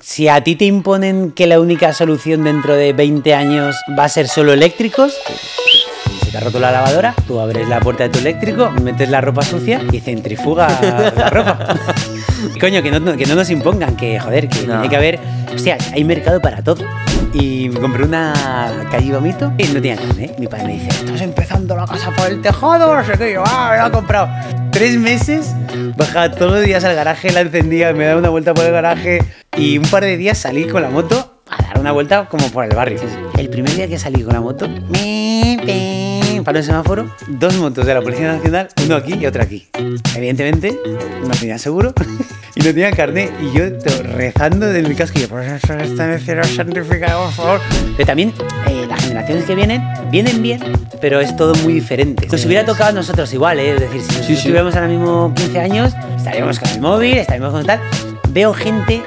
Si a ti te imponen que la única solución dentro de 20 años va a ser solo eléctricos, se te ha roto la lavadora, tú abres la puerta de tu eléctrico, metes la ropa sucia y centrifuga la ropa. Coño, que no, que no nos impongan, que joder, que No. tiene que haber. Hostia, hay mercado para todo. Y me compré una calle vomito y no tenía carne. Mi padre me dice: Estás empezando la casa por el tejado, no sé qué. Y yo, ah, me la he comprado. Tres meses, bajaba todos los días al garaje, la encendía, me daba una vuelta por el garaje. Y un par de días salí con la moto a dar una vuelta como por el barrio. El primer día que salí con la moto, mi, para el semáforo, dos motos de la Policía Nacional, uno aquí y otro aquí. Evidentemente, no tenía seguro y no tenía carnet. Y yo rezando desde mi casco, y yo, por eso está en el cielo santificado, por favor. Pero también eh, las generaciones que vienen, vienen bien, pero es todo muy diferente. Nos hubiera tocado a nosotros igual, ¿eh? es decir, si nosotros sí. tuviéramos ahora mismo 15 años, estaríamos con el móvil, estaríamos con tal. Veo gente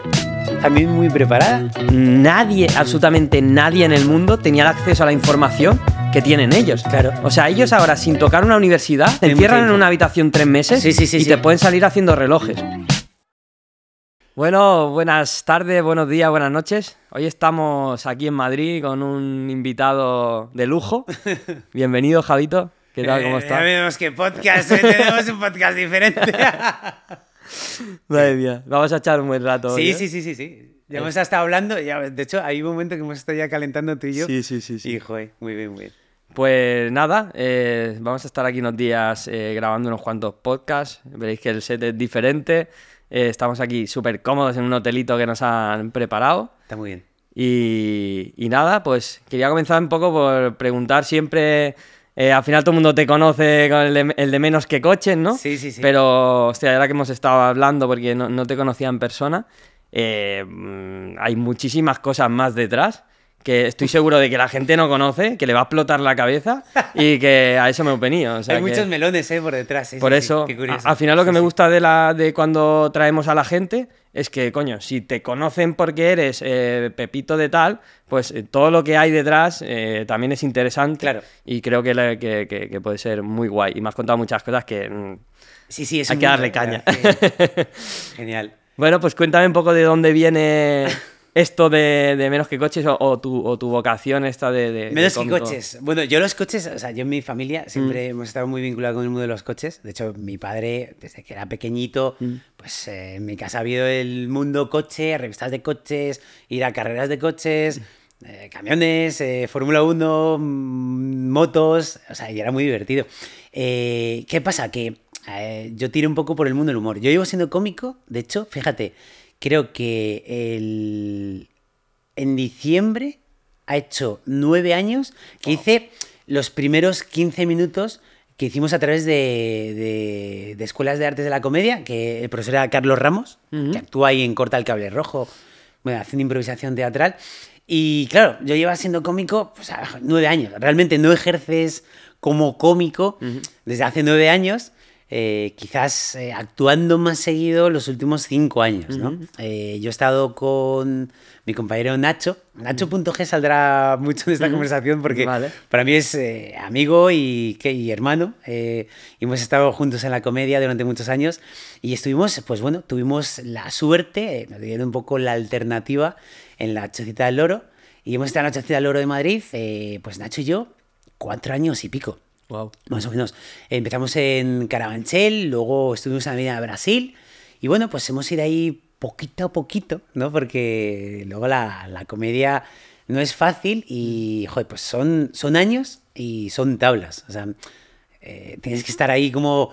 también muy preparada. Nadie, absolutamente nadie en el mundo tenía el acceso a la información que tienen ellos. Claro. O sea, ellos ahora, sin tocar una universidad, te encierran en una habitación tres meses Sí, sí, sí, y sí. te pueden salir haciendo relojes. Bueno, buenas tardes, buenos días, buenas noches. Hoy estamos aquí en Madrid con un invitado de lujo. Bienvenido, Javito. ¿Qué tal? ¿Cómo Eh, Ya estás? vemos que podcast, hoy tenemos un podcast diferente. Madre mía, vamos a echar un buen rato. sí, ¿eh? sí, sí, sí, sí. Ya hemos estado hablando, ya, de hecho hay un momento que hemos estado ya calentando tú y yo. Sí, sí, sí, sí. Y joder, muy bien, muy bien. Pues nada, eh, vamos a estar aquí unos días eh, grabando unos cuantos podcasts. Veréis que el set es diferente. Eh, estamos aquí súper cómodos en un hotelito que nos han preparado. Está muy bien. Y, y nada, pues quería comenzar un poco por preguntar siempre. Eh, al final todo el mundo te conoce con el de, el de menos que coches, ¿no? Sí, sí, sí. Pero, hostia, ahora que hemos estado hablando porque no, no te conocía en persona, eh, mm, hay muchísimas cosas más detrás que estoy seguro de que la gente no conoce, que le va a explotar la cabeza y que a eso me he venido. o sea hay que- muchos melones, ¿eh? Por detrás. sí, por sí, eso, a- al final lo que me gusta de, la, de cuando traemos a la gente es que, coño, si te conocen porque eres eh, Pepito de tal, pues eh, todo lo que hay detrás eh, también es interesante. Claro. Y creo que, que- que- que puede ser muy guay. Y me has contado muchas cosas que... mm, Sí, sí, es hay que darle caña. Genial. Bueno, pues cuéntame un poco de dónde viene esto de, de menos que coches o, o tu, o tu vocación esta de... de- de Menos que cómico. coches. Bueno, yo los coches, o sea, yo en mi familia Mm. siempre hemos estado muy vinculados con el mundo de los coches. De hecho, mi padre, desde que era pequeñito, Mm. pues eh, en mi casa ha habido el mundo coche, revistas de coches, ir a carreras de coches, Mm. eh, camiones, eh, Fórmula 1, mm, motos, o sea, y era muy divertido. Eh, ¿Qué pasa? Que eh, yo tiro un poco por el mundo del humor. Yo llevo siendo cómico, de hecho, fíjate, creo que el, en diciembre ha hecho nueve años que hice los primeros 15 minutos que hicimos a través de, de- de escuelas de artes de la comedia, que el profesor era Carlos Ramos, que actúa ahí en Corta el Cable Rojo, bueno, haciendo improvisación teatral. Y claro, yo llevo siendo cómico pues, nueve años. Realmente no ejerces como cómico desde hace nueve años. Eh, quizás eh, actuando más seguido los últimos cinco años, ¿no? Eh, yo he estado con mi compañero Nacho. Nacho.g saldrá mucho en esta conversación porque Vale. para mí es eh, amigo y, y hermano. eh, y hemos estado juntos en la comedia durante muchos años. Y estuvimos, pues bueno, tuvimos la suerte, eh, nos dieron un poco la alternativa en la Chocita del Loro. Y hemos estado en la Chocita del Loro de Madrid, eh, pues Nacho y yo, cuatro años y pico. Wow. Más o menos. Empezamos en Carabanchel, luego estuvimos Avenida de Brasil. Y bueno, pues hemos ido ahí poquito a poquito, ¿no? Porque luego la, la comedia no es fácil y, joder, pues son, son años y son tablas. O sea, eh, tienes que estar ahí como...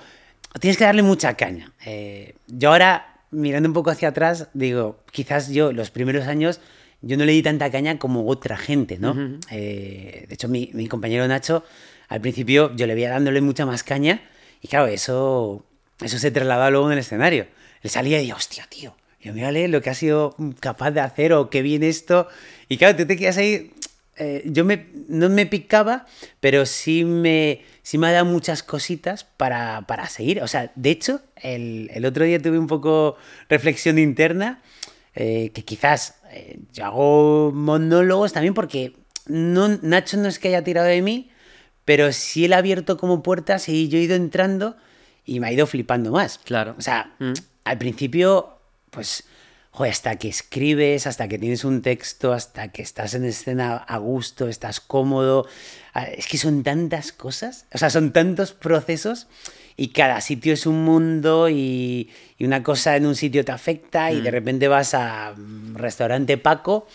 Tienes que darle mucha caña. Eh, yo ahora, mirando un poco hacia atrás, digo, quizás yo los primeros años yo no le di tanta caña como otra gente, ¿no? Eh, de hecho, mi, mi compañero Nacho, al principio yo le veía dándole mucha más caña y claro, eso, eso se trasladaba luego en el escenario. Él salía y decía, hostia, tío, yo mírale lo que ha sido capaz de hacer o qué bien esto. Y claro, tú te quedas ahí eh, yo me, no me picaba, pero sí me, sí me ha dado muchas cositas para, para seguir. O sea, de hecho, el, el otro día tuve un poco reflexión interna, eh, que quizás eh, yo hago monólogos también porque no, Nacho no es que haya tirado de mí, pero sí él ha abierto como puertas y yo he ido entrando y me ha ido flipando más. Claro. O sea, Mm. al principio, pues joder, hasta que escribes, hasta que tienes un texto, hasta que estás en escena a gusto, estás cómodo. Ah, Es que son tantas cosas, o sea, son tantos procesos y cada sitio es un mundo y, y una cosa en un sitio te afecta y de repente vas a mm, restaurante Paco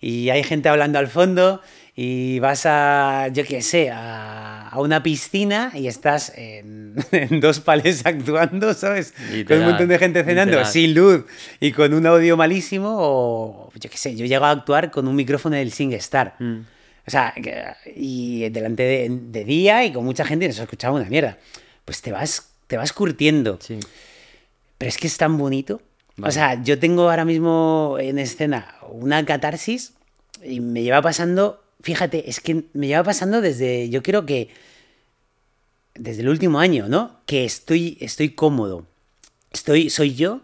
y hay gente hablando al fondo y vas a, yo qué sé, a, a una piscina y estás en, en dos palés actuando, ¿sabes? Con un Literal, montón de gente cenando, literal. sin luz y con un audio malísimo o, yo qué sé, yo llego a actuar con un micrófono del SingStar. Mm. O sea, y delante de, de día y con mucha gente y no se escuchaba una mierda. Pues te vas, te vas curtiendo. Sí. Pero es que es tan bonito. O sea, yo tengo ahora mismo en escena una catarsis y me lleva pasando, fíjate, es que me lleva pasando desde, yo creo que desde el último año, ¿no? Que estoy, estoy cómodo. Estoy, soy yo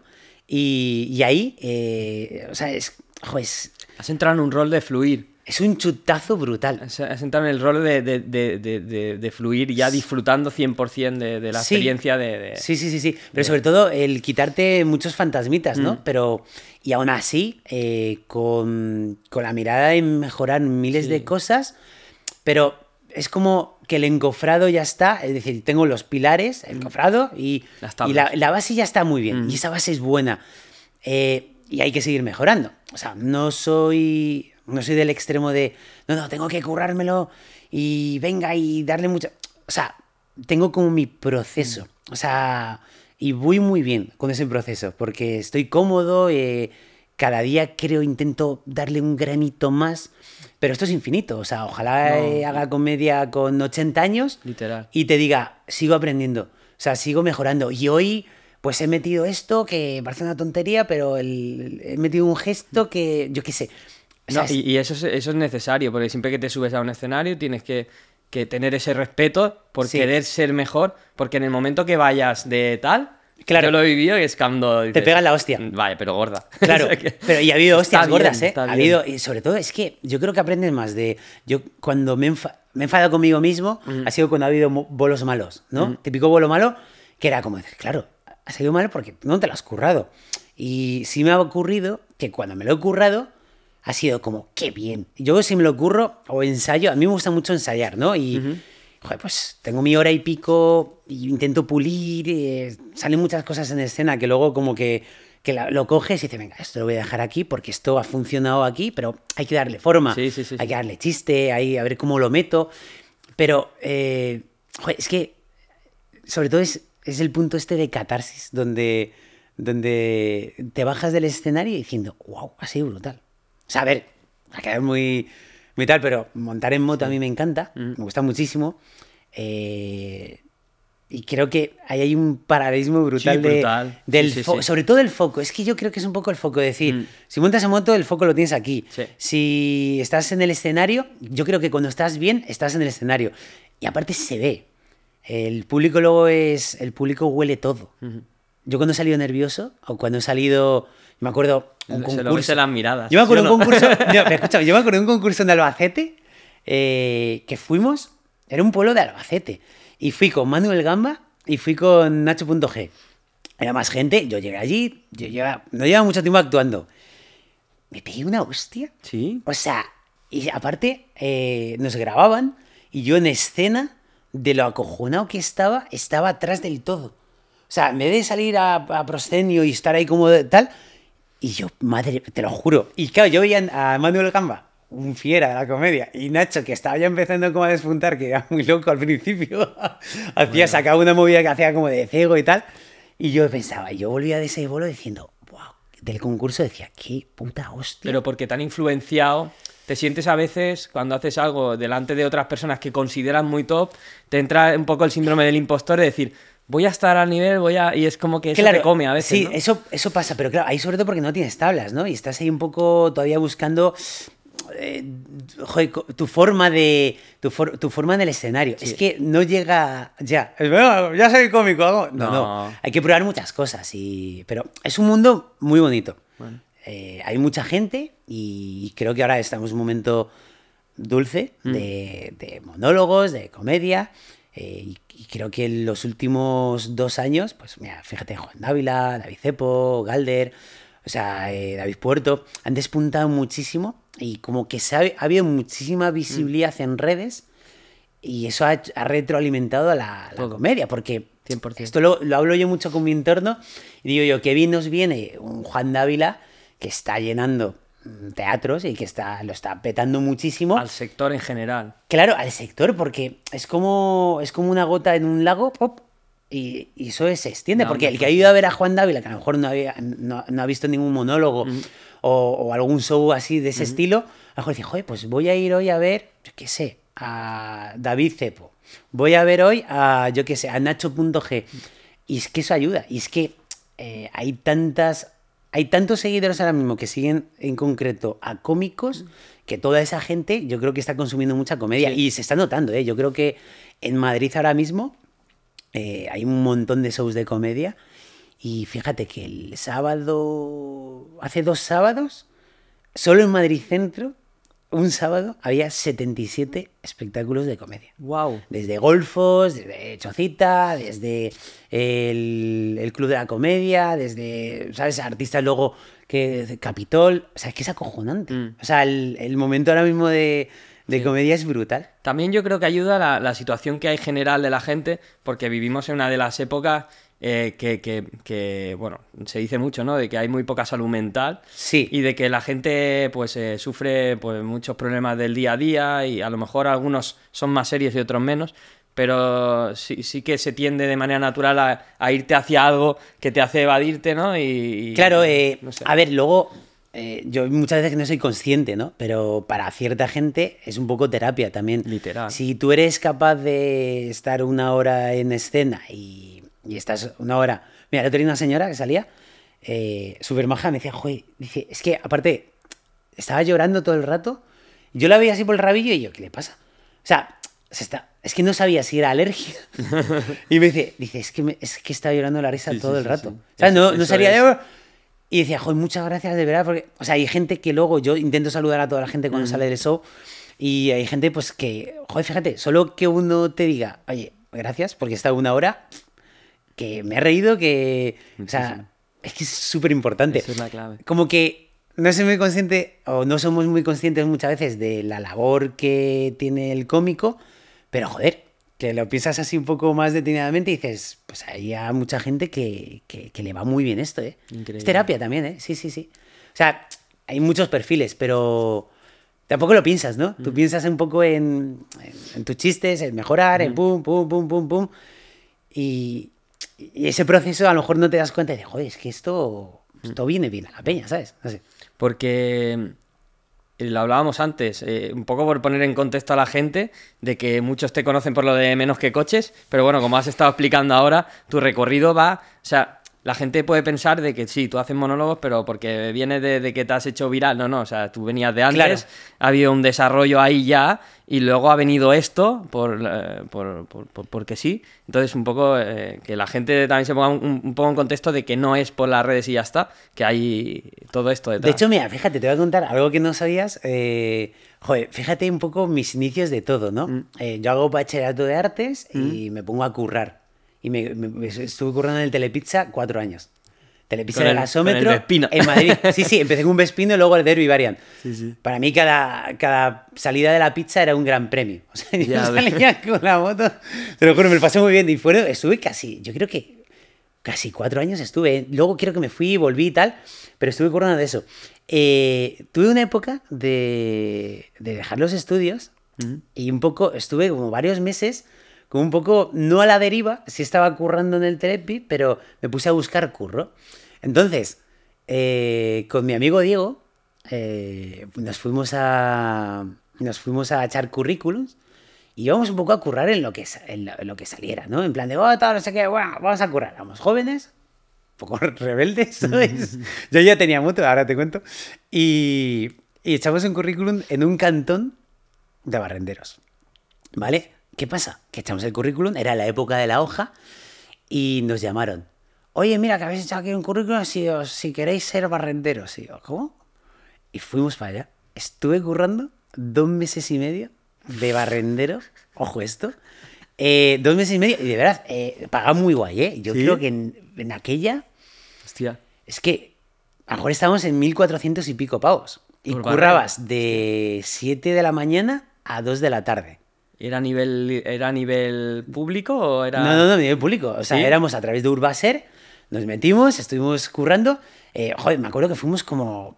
y, y ahí, eh, o sea, es, jo, es, Has entrado en un rol de fluir. Es un chutazo brutal. Has entrado en el rol de, de- de- fluir ya disfrutando 100% de, de la Sí. experiencia de... Sí, sí, sí, sí. Pero sobre todo el quitarte muchos fantasmitas, ¿no? Mm. Pero, y aún así, eh, con, con la mirada en mejorar miles Sí. de cosas, pero es como que el encofrado ya está, es decir, tengo los pilares, el y, Mm. Las y la, la base ya está muy bien, Mm. y esa base es buena. Eh, y hay que seguir mejorando. O sea, no soy, no soy del extremo de, no, no, tengo que currármelo y venga y darle mucha... O sea, tengo como mi proceso. O sea, y voy muy bien con ese proceso, porque estoy cómodo, eh, cada día creo, intento darle un granito más, pero esto es infinito. O sea, ojalá No. eh, haga comedia con 80 años Literal. y te diga, sigo aprendiendo, o sea, sigo mejorando. Y hoy, pues he metido esto que parece una tontería, pero el- he metido un gesto que, yo qué sé. No, y, y eso, es, eso es necesario, porque siempre que te subes a un escenario tienes que, que tener ese respeto por Sí. querer ser mejor, porque en el momento que vayas de tal, Claro. yo lo he vivido y es cuando... dices, pegan la hostia. Vale, pero gorda. Claro, pero y ha habido Está hostias bien, gordas, ¿eh? está Ha bien. habido, y sobre todo es que yo creo que aprendes más de. Yo cuando me, he enfa- me he enfadado conmigo mismo, ha sido cuando ha habido bolos malos, ¿no? Típico bolo malo, que era como decir, claro, ha salido mal porque no te lo has currado. Y sí me ha ocurrido que cuando me lo he currado, ha sido como, qué bien. Yo si me lo curro o ensayo, a mí me gusta mucho ensayar, ¿no? Y. Joder, pues tengo mi hora y pico y intento pulir, eh, salen muchas cosas en escena que luego como que, que la- lo coges y dices, venga, esto lo voy a dejar aquí porque esto ha funcionado aquí, pero hay que darle forma, Sí, sí, sí, hay que darle chiste, hay a ver cómo lo meto, pero eh, joder, es que sobre todo es, es el punto este de catarsis, donde, donde te bajas del escenario diciendo, wow, ha sido brutal. O sea, a ver, va a quedar muy, muy tal, pero montar en moto a mí me encanta, me gusta muchísimo. eh, y creo que ahí hay un paralelismo brutal, Sí, de- brutal. del Sí, sí, sobre todo el foco. Es que yo creo que es un poco el foco, decir, Mm. si montas en moto, el foco lo tienes aquí. Si estás en el escenario, yo creo que cuando estás bien, estás en el escenario. Y aparte se ve. El público luego es. El público huele todo. Yo cuando he salido nervioso, o cuando he salido. Me acuerdo. Un Se lo ves concurso. en las miradas. Yo me acuerdo ¿sí de un no? concurso. no, pero escúchame, yo me acuerdo de un concurso en Albacete eh, que fuimos. Era un pueblo de Albacete. Y fui con Manuel Gamba y fui con Nacho.g. Era más gente. Yo llegué allí. Yo llevaba- no llevaba mucho tiempo actuando. Me pegué una hostia. Sí. O sea, y aparte eh, nos grababan y yo en escena, de lo acojonado que estaba, estaba atrás del todo. O sea, en vez de salir a, a proscenio y estar ahí como de- tal, y yo, madre, te lo juro. Y claro, yo veía a Manuel Gamba, un fiera de la comedia, y Nacho, que estaba ya empezando como a despuntar, que era muy loco al principio, hacía, sacaba una movida que hacía como de ciego y tal, y yo pensaba, yo volvía de ese bolo diciendo, wow, del concurso decía, qué puta hostia. Pero porque te han influenciado, te sientes a veces cuando haces algo delante de otras personas que consideran muy top, te entra un poco el síndrome del impostor de decir, voy a estar al nivel, voy a... Y es como que eso te come a veces, Sí, ¿no? eso, eso pasa, pero claro, ahí sobre todo porque no tienes tablas, ¿no? Y estás ahí un poco todavía buscando eh, joder, tu forma de tu, for- tu forma en el escenario. Es que no llega ya. Es, "Bueno, ya soy cómico. hago-". No, no, No. Hay que probar muchas cosas. Y... Pero es un mundo muy bonito. Bueno. Eh, hay mucha gente y creo que ahora estamos en un momento dulce Mm. de, de monólogos, de comedia. eh, y, y creo que en los últimos dos años, pues mira, fíjate, Juan Dávila, David Cepo, Galder, o sea, eh, David Puerto, han despuntado muchísimo y como que se ha, ha habido muchísima visibilidad en redes y eso ha, ha retroalimentado a la, comedia, porque 100%. esto lo, lo hablo yo mucho con mi entorno y digo yo, qué bien nos viene un Juan Dávila que está llenando mm, teatros y que está, lo está petando muchísimo. Al sector en general. Claro, al sector, porque es como, es como una gota en un lago, pop, y, y eso se extiende. No, porque el que ha ido a ver a Juan Dávila, que a lo mejor no, había, no, no ha visto ningún monólogo o, o algún show así de ese estilo, a lo mejor dice, joder, pues voy a ir hoy a ver, yo qué sé, a David Cepo. Voy a ver hoy a, yo qué sé, a Nacho.g. Y es que eso ayuda. Y es que eh, hay tantas. Hay tantos seguidores ahora mismo que siguen en concreto a cómicos que toda esa gente yo creo que está consumiendo mucha comedia. Sí. Y se está notando, ¿eh? Yo creo que en Madrid ahora mismo eh, hay un montón de shows de comedia. Y fíjate que el sábado. Hace dos sábados, solo en Madrid Centro, un sábado, había 77 espectáculos de comedia. Wow. Desde Golfos, desde Chocita, desde el, el Club de la Comedia, desde, ¿sabes? Artistas luego que Capitol. O sea, es que es acojonante. Mm. O sea, el, el momento ahora mismo de, de comedia es brutal. También yo creo que ayuda la, la situación que hay general de la gente, porque vivimos en una de las épocas eh, que, que- que, bueno, se dice mucho, ¿no? De que hay muy poca salud mental Sí. y de que la gente, pues, eh, sufre pues, muchos problemas del día a día y a lo mejor algunos son más serios y otros menos. Pero sí, sí que se tiende de manera natural a, a irte hacia algo que te hace evadirte, ¿no? Y, y- Claro, eh, no sé. a ver, luego eh, yo muchas veces no soy consciente, ¿no? Pero para cierta gente es un poco terapia también. Literal. Si tú eres capaz de estar una hora en escena y, y estás una hora... Mira, otro día una señora que salía, eh, súper maja, me decía, joder, dice, es que aparte estaba llorando todo el rato. Yo la veía así por el rabillo y yo, ¿qué le pasa? O sea, se está, es que no sabía si era alergia. y me dice, dice, es que, me- es que estaba llorando la risa Sí, todo sí, el rato. sí. ¿Sabes? No, no salía de... Y decía, joder, muchas gracias de verdad, porque, o sea, hay gente que luego yo intento saludar a toda la gente cuando sale del show y hay gente pues que, joder, fíjate, solo que uno te diga, oye, gracias, porque estado una hora que me he reído, que, o sea, Muchísimo. es que es súper importante. Esa es la clave. Como que no soy muy consciente, o no somos muy conscientes muchas veces de la labor que tiene el cómico, pero joder, que lo piensas así un poco más detenidamente y dices, pues hay a mucha gente que, que- que le va muy bien esto, ¿eh? Increíble. Es terapia también, ¿eh? Sí, sí, sí. O sea, hay muchos perfiles, pero tampoco lo piensas, ¿no? Mm. Tú piensas un poco en, en- en tus chistes, en mejorar, Mm. en pum, pum, pum, pum, pum. Y, y ese proceso a lo mejor no te das cuenta de, joder, es que esto, esto viene bien a la peña, ¿sabes? No sé. Porque eh, lo hablábamos antes, eh, un poco por poner en contexto a la gente, de que muchos te conocen por lo de menos que coches, pero bueno, como has estado explicando ahora, tu recorrido va, o sea, la gente puede pensar de que sí, tú haces monólogos, pero porque viene de, de que te has hecho viral, no, no, o sea, tú venías de antes, Claro. ha habido un desarrollo ahí ya, y luego ha venido esto, por, eh, por- por- por- porque sí, entonces un poco eh, que la gente también se ponga un, un poco en contexto de que no es por las redes y ya está, que hay todo esto detrás. De hecho, mira, fíjate, te voy a contar algo que no sabías. eh, joder, fíjate un poco mis inicios de todo, ¿no? Mm. Yo hago bachillerato de artes y me pongo a currar. Y me, me- estuve currando en el Telepizza cuatro años. Telepizza de el- gasómetro en Madrid. Sí, sí, empecé con un Vespino y luego el Derby Variant. Sí, sí. Para mí cada, cada salida de la pizza era un gran premio. O sea, yo salía con la moto, te lo juro, me lo pasé muy bien. Y fueron, estuve casi, yo creo que casi cuatro años estuve. Luego creo que me fui, volví y tal, pero estuve currando de eso. Eh, tuve una época de, de dejar los estudios y un poco, estuve como varios meses, como un poco, no a la deriva, sí estaba currando en el Telepi, pero me puse a buscar curro. Entonces, eh, con mi amigo Diego, eh, nos fuimos a nos fuimos a echar currículums y íbamos un poco a currar en lo que, en lo, que saliera, ¿no? En plan de, oh, tal, no sé qué, bueno, vamos a currar. Vamos jóvenes, un poco rebeldes, ¿sabes? Yo ya tenía moto, ahora te cuento. Y, y echamos un currículum en un cantón de barrenderos. ¿Vale? ¿Qué pasa? Que echamos el currículum, era la época de la hoja, y nos llamaron. Oye, mira, que habéis echado aquí un currículum si, os- si queréis ser barrenderos. Y yo, ¿cómo? Y fuimos para allá. Estuve currando dos meses y medio de barrendero. Ojo esto. Eh, dos meses y medio. Y de verdad, eh, pagaba muy guay, ¿eh? Yo ¿Sí? creo que en, en aquella. Hostia. Es que a lo mejor estábamos en 1400 y pico pavos. Y Por currabas de 7 de la mañana a 2 de la tarde. ¿Era a nivel, era a nivel público o era...? No, no, no, a nivel público. O sea, ¿Sí? éramos a través de Urbaser, nos metimos, estuvimos currando. Eh, joder, me acuerdo que fuimos como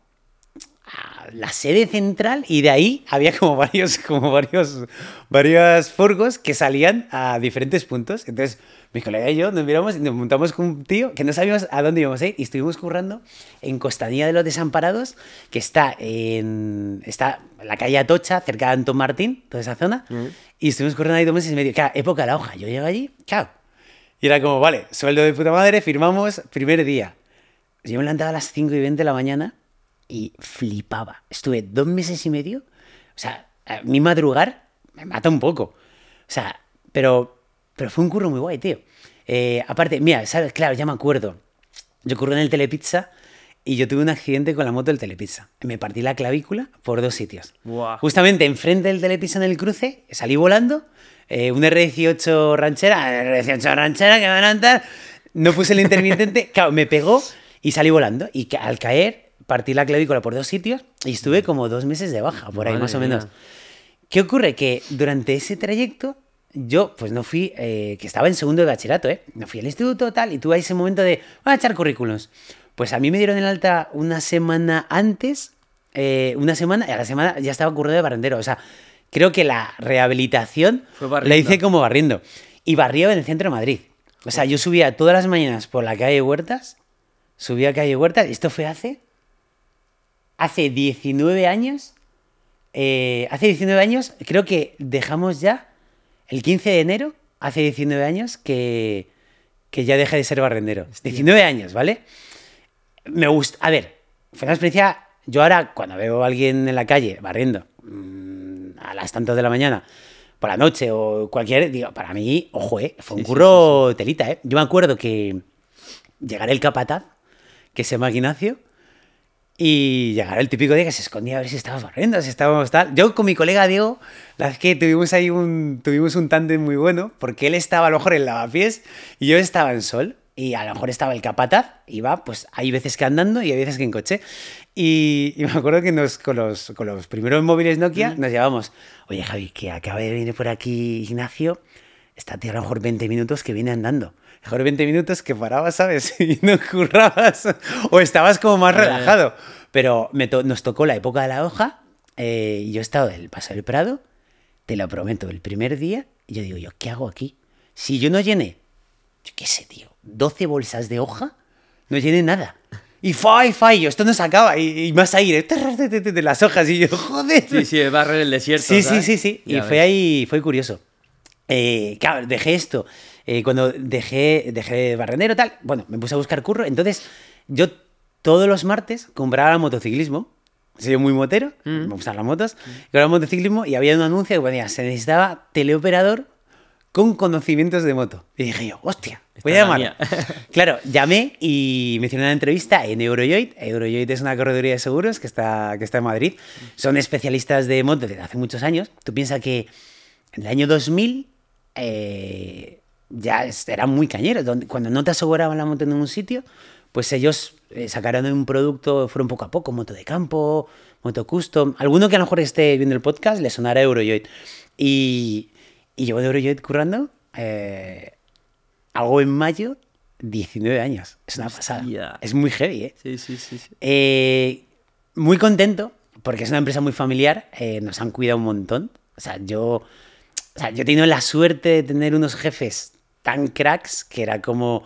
la sede central y de ahí había como varios, como varios, varios furgos que salían a diferentes puntos. Entonces, mi colega y yo nos miramos y nos montamos con un tío que no sabíamos a dónde íbamos a ir y estuvimos currando en Costanía de los Desamparados, que está en, está en la calle Atocha, cerca de Antón Martín, toda esa zona. Y estuvimos currando ahí dos meses y medio. Claro, época de la hoja. Yo llego allí, claro. Y era como, vale, sueldo de puta madre, firmamos, primer día. Yo me levantaba a las 5 y 20 de la mañana y flipaba. Estuve dos meses y medio. O sea, a mí madrugar me mata un poco. O sea, pero, pero fue un curro muy guay, tío. Eh, aparte, mira, ¿sabes? Claro, ya me acuerdo. Yo curro en el Telepizza y yo tuve un accidente con la moto del Telepizza. Me partí la clavícula por dos sitios. Buah. Justamente enfrente del Telepizza en el cruce, salí volando. eh, un R18 ranchera, R18 ranchera que van a andar. No puse el intermitente. Claro, me pegó y salí volando. Y al caer, partí la clavícula por dos sitios y estuve como dos meses de baja, por ahí Madre más o mía. menos. ¿Qué ocurre? Que durante ese trayecto yo pues no fui, eh, que estaba en segundo de bachillerato, ¿eh? No fui al instituto tal y tuve ese momento de, voy a echar currículums. Pues a mí me dieron el alta una semana antes, eh, una semana, y a la semana ya estaba currando de barrendero. O sea, creo que la rehabilitación la hice como barriendo. Y barría en el centro de Madrid. O sea, yo subía todas las mañanas por la calle Huertas, subía a calle Huertas, y esto fue hace, hace 19 años. Eh, hace 19 años, creo que dejamos ya el 15 de enero, hace 19 años que, que ya dejé de ser barrendero. 19 años, ¿vale? Me gusta. A ver, fue una experiencia. Yo ahora, cuando veo a alguien en la calle barriendo mm, a las tantas de la mañana, por la noche o cualquier, digo, para mí, ojo, ¿eh? Fue un Sí, sí, curro telita, ¿eh? Yo me acuerdo que llegar el capataz, que se llama Ignacio, y llegar el típico día que se escondía a ver si estábamos barriendo, si estábamos tal. Yo con mi colega Diego, la es que tuvimos ahí un, tuvimos un tándem muy bueno, porque él estaba a lo mejor en lavapiés y yo estaba en sol. Y a lo mejor estaba el capataz, iba, pues hay veces que andando y hay veces que en coche. Y, y me acuerdo que nos, con, los, con los primeros móviles Nokia nos llevamos, oye Javi, que acaba de venir por aquí Ignacio, está a lo mejor 20 minutos que viene andando. Mejor 20 minutos que parabas, ¿sabes? Y no currabas. O estabas como más Eh. relajado. Pero me to- nos tocó la época de la hoja. eh, y yo he estado del Paso del Prado. Te lo prometo, el primer día. Y yo digo, ¿yo qué hago aquí? Si yo no llené, yo qué sé, tío, 12 bolsas de hoja, no llené nada. Y fai, fai, yo, esto no se acaba. Y, y más aire, de las hojas. Y yo, joder. Sí, sí, barrer el desierto. Sí, sí, ¿sabes? sí, sí. Y Ya fue ahí, fue curioso. Eh, claro, dejé esto. Eh, cuando dejé, dejé barrendero, tal, bueno, me puse a buscar curro. Entonces, yo todos los martes compraba motociclismo. Soy muy motero, Mm. me gustan las motos. Compraba motociclismo y había un anuncio que ponía, se necesitaba teleoperador con conocimientos de moto. Y dije yo, hostia, voy a Esta es la llamar. claro, llamé y me hicieron una entrevista en Eurojoy. Eurojoy es una correduría de seguros que está, que está en Madrid. Son especialistas de moto desde hace muchos años. Tú piensas que en el año 2000 eh, ya eran muy cañeros. Cuando no te aseguraban la moto en un sitio, pues ellos eh, sacaron un producto, fueron poco a poco, moto de campo, moto custom. Alguno que a lo mejor esté viendo el podcast le sonará Eurojoy. Y, y llevo de Eurojoy currando eh, algo en mayo, 19 años. Es una pasada. Hostia. Es muy heavy, ¿eh? Sí, sí, sí. sí. Eh, muy contento, porque es una empresa muy familiar, eh, nos han cuidado un montón. O sea, yo, o sea, yo he tenido la suerte de tener unos jefes tan cracks que era como...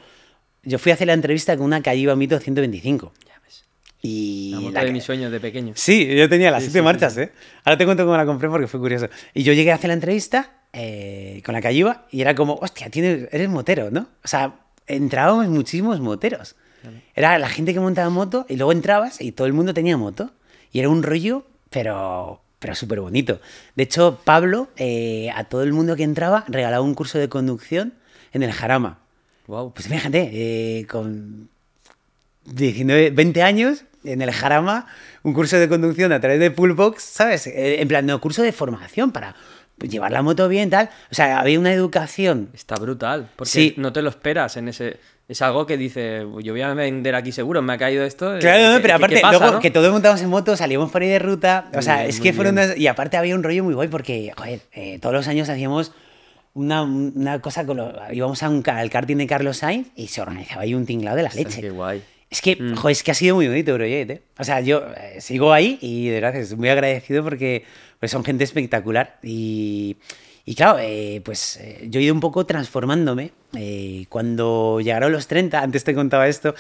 Yo fui a hacer la entrevista con una Cayuba Mito 125. Ya ves. Y La moto la de mis sueños de pequeño. Sí, yo tenía las Sí, siete sí, marchas, sí. ¿eh? Ahora te cuento cómo la compré porque fue curioso. Y yo llegué a hacer la entrevista eh, con la Cayuba y era como, hostia, tienes, eres motero, ¿no? O sea, entrábamos muchísimos moteros. Era la gente que montaba moto y luego entrabas y todo el mundo tenía moto. Y era un rollo, pero, pero súper bonito. De hecho, Pablo, eh, a todo el mundo que entraba, regalaba un curso de conducción en el Jarama. Wow. Pues fíjate, eh, con 19, 20 años en el Jarama, un curso de conducción a través de Poolbox, ¿sabes? Eh, En plan, no, curso de formación para llevar la moto bien, tal. O sea, había una educación. Está brutal. Porque Sí. no te lo esperas en ese. Es algo que dice, yo voy a vender aquí seguro, me ha caído esto. Claro, no, ¿qué- pero aparte, pasa, luego no? que todos montamos en moto, salimos por ahí de ruta. O sea, bien, es que fueron unas- Y aparte había un rollo muy guay porque, joder, eh, todos los años hacíamos una, una cosa con los. Íbamos a un, al karting de Carlos Sainz y se organizaba ahí un tinglado de la leche. Qué guay. Es que, Mm. joder, es que ha sido muy bonito, Eurojet, ¿eh? O sea, yo eh, sigo ahí y de verdad estoy muy agradecido porque pues, son gente espectacular. Y, y claro, eh, pues eh, yo he ido un poco transformándome. Eh, cuando llegaron los 30, antes te contaba esto,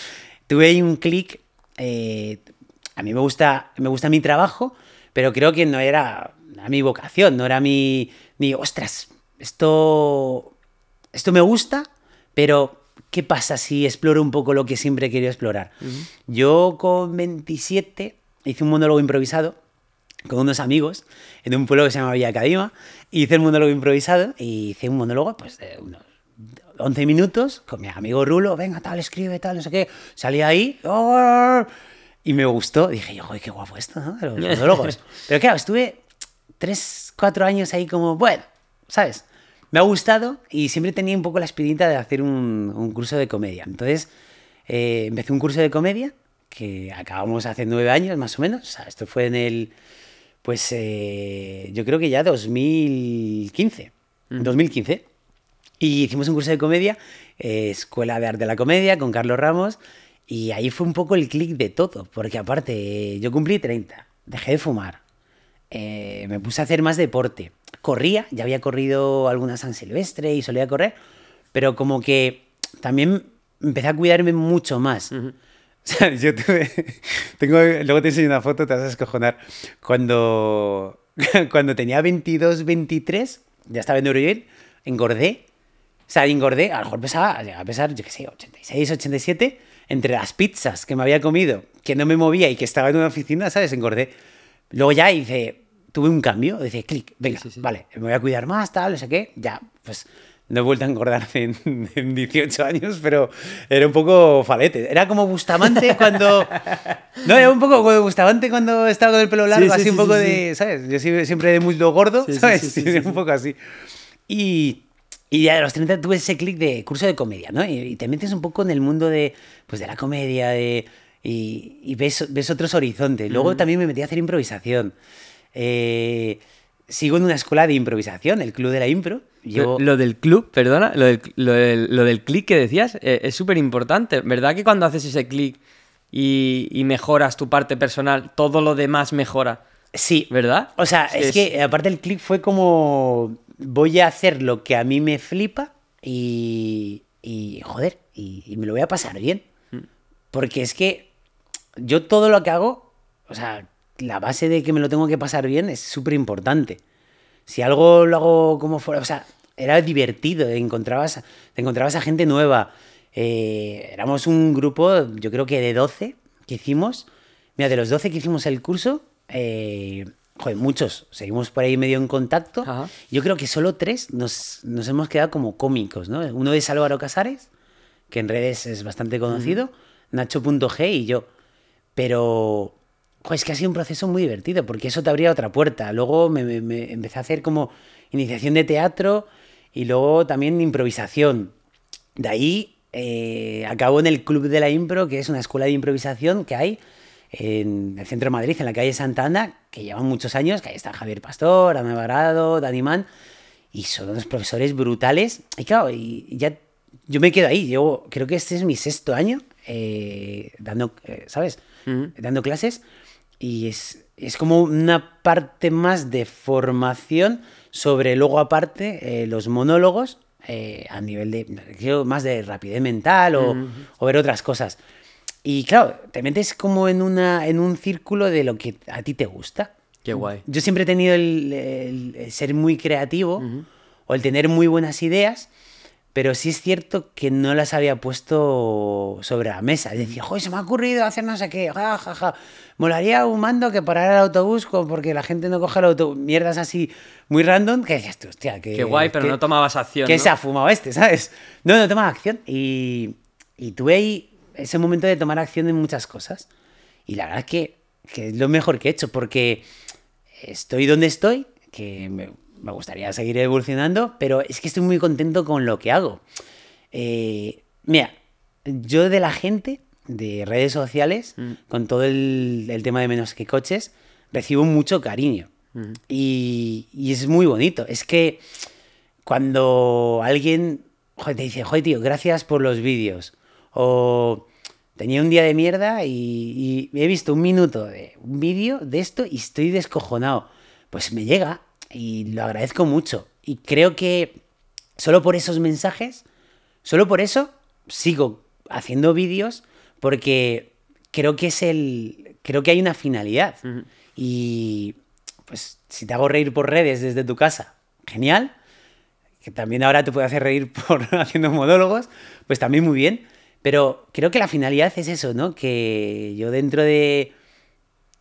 tuve ahí un clic. a mí me gusta, me gusta mi trabajo, pero creo que no era a mi vocación, no era mi, mi ostras, esto, esto me gusta, pero ¿qué pasa si exploro un poco lo que siempre he querido explorar? Yo con 27 hice un monólogo improvisado con unos amigos en un pueblo que se llama Villa Cadima. Hice el monólogo improvisado y hice un monólogo pues, de unos 11 minutos con mi amigo Rulo. Venga, tal, escribe, tal, no sé qué. Salí ahí ¡oh! y me gustó. Dije yo, joder, qué guapo esto, ¿no? Los monólogos. Pero claro, estuve 3, 4 años ahí como, bueno, ¿sabes? Me ha gustado y siempre tenía un poco la espinita de hacer un, un curso de comedia. Entonces, eh, empecé un curso de comedia que acabamos hace nueve años más o menos. O sea, esto fue en el, pues eh, yo creo que ya 2015. 2015. Y hicimos un curso de comedia, eh, Escuela de Arte de la Comedia, con Carlos Ramos. Y ahí fue un poco el clic de todo, porque aparte yo cumplí 30, dejé de fumar, eh, me puse a hacer más deporte. Corría, ya había corrido alguna San Silvestre y solía correr, pero como que también empecé a cuidarme mucho más. O sea, yo tuve, tengo, luego te enseño una foto, te vas a escojonar. Cuando, cuando tenía 22, 23, ya estaba en Eurojet, engordé. O sea, engordé, a lo mejor pesaba, llegaba a pesar, yo qué sé, 86, 87, entre las pizzas que me había comido, que no me movía y que estaba en una oficina, ¿sabes? Engordé. Luego ya hice, tuve un cambio, dice, clic, venga, sí, sí. vale, me voy a cuidar más, tal, no sé qué, ya, pues no he vuelto a engordar en, en 18 años, pero era un poco falete. Era como Bustamante cuando... No, era un poco como Bustamante cuando estaba con el pelo largo, Sí, sí, así un sí, poco sí, de, ¿sabes? Yo siempre, de muslo gordo, ¿sabes? un poco así. Y, y ya a los 30 tuve ese clic de curso de comedia, ¿no? Y, y te metes un poco en el mundo de, pues, de la comedia, de, y, y ves, ves otros horizontes. Luego también me metí a hacer improvisación. Eh, sigo en una escuela de improvisación, el Club de la Impro. Yo, Lo del club, perdona, lo del, lo del, lo del clic que decías eh, es súper importante. ¿Verdad que cuando haces ese clic y, y mejoras tu parte personal, todo lo demás mejora? sí, ¿Verdad? O sea, Es es, que que aparte el clic fue como voy a hacer lo que a mí me flipa y, y joder, y, y me lo voy a pasar bien. Porque es que yo todo lo que hago, o sea, la base de que me lo tengo que pasar bien es súper importante. Si algo lo hago como fuera, o sea, era divertido, encontrabas, te encontrabas a gente nueva. Eh, éramos un grupo, yo creo que de 12 que hicimos. Mira, de los 12 que hicimos el curso, eh, joder, muchos seguimos por ahí medio en contacto. Ajá. Yo creo que solo tres nos, nos hemos quedado como cómicos, ¿no? Uno es Álvaro Casares, que en redes es bastante conocido, Nacho.g y yo. Pero joder, es que ha sido un proceso muy divertido, porque eso te abría otra puerta. Luego me, me- me empecé a hacer como iniciación de teatro y luego también improvisación. De ahí eh, acabo en el Club de la Impro, que es una escuela de improvisación que hay en el centro de Madrid, en la calle Santa Ana, que llevan muchos años, que ahí está Javier Pastor, Ana Varado, Dani Man, y son unos profesores brutales. Y claro, y ya yo me quedo ahí, yo creo que este es mi sexto año eh, dando, eh, ¿sabes? Ujú. Dando clases, y es, es como una parte más de formación sobre luego aparte eh, los monólogos eh, a nivel de, creo, más de rapidez mental o, o ver otras cosas. Y claro, te metes como en, una, en un círculo de lo que a ti te gusta. Qué guay. Yo siempre he tenido el, el- el ser muy creativo o el tener muy buenas ideas, pero sí es cierto que no las había puesto sobre la mesa. Es decir, joder, se me ha ocurrido hacer no sé qué, ja, ja, ja. Molaría un mando que parara el autobús porque la gente no coge el autobús. Mierdas así muy random que decías tú, hostia, que. Qué guay, pero que- no tomabas acción. que ¿no? se ha fumado este, ¿sabes? No, no toma acción. Y, y tuve ahí ese momento de tomar acción en muchas cosas. Y la verdad es que, que es lo mejor que he hecho, porque estoy donde estoy, que me, me gustaría seguir evolucionando, pero es que estoy muy contento con lo que hago. Eh, mira, yo de la gente, de redes sociales, Mm. con todo el, el tema de menos que coches, recibo mucho cariño. Mm. Y, y es muy bonito. Es que cuando alguien joder, te dice, joder, tío, gracias por los vídeos. O tenía un día de mierda y, y he visto un minuto de un vídeo de esto y estoy descojonado. Pues me llega y lo agradezco mucho. Y creo que solo por esos mensajes, solo por eso, sigo haciendo vídeos porque creo que es el. Creo que hay una finalidad. Y pues si te hago reír por redes desde tu casa, genial. Que también ahora te puede hacer reír por haciendo monólogos, pues también muy bien. Pero creo que la finalidad es eso, ¿no? Que yo dentro de.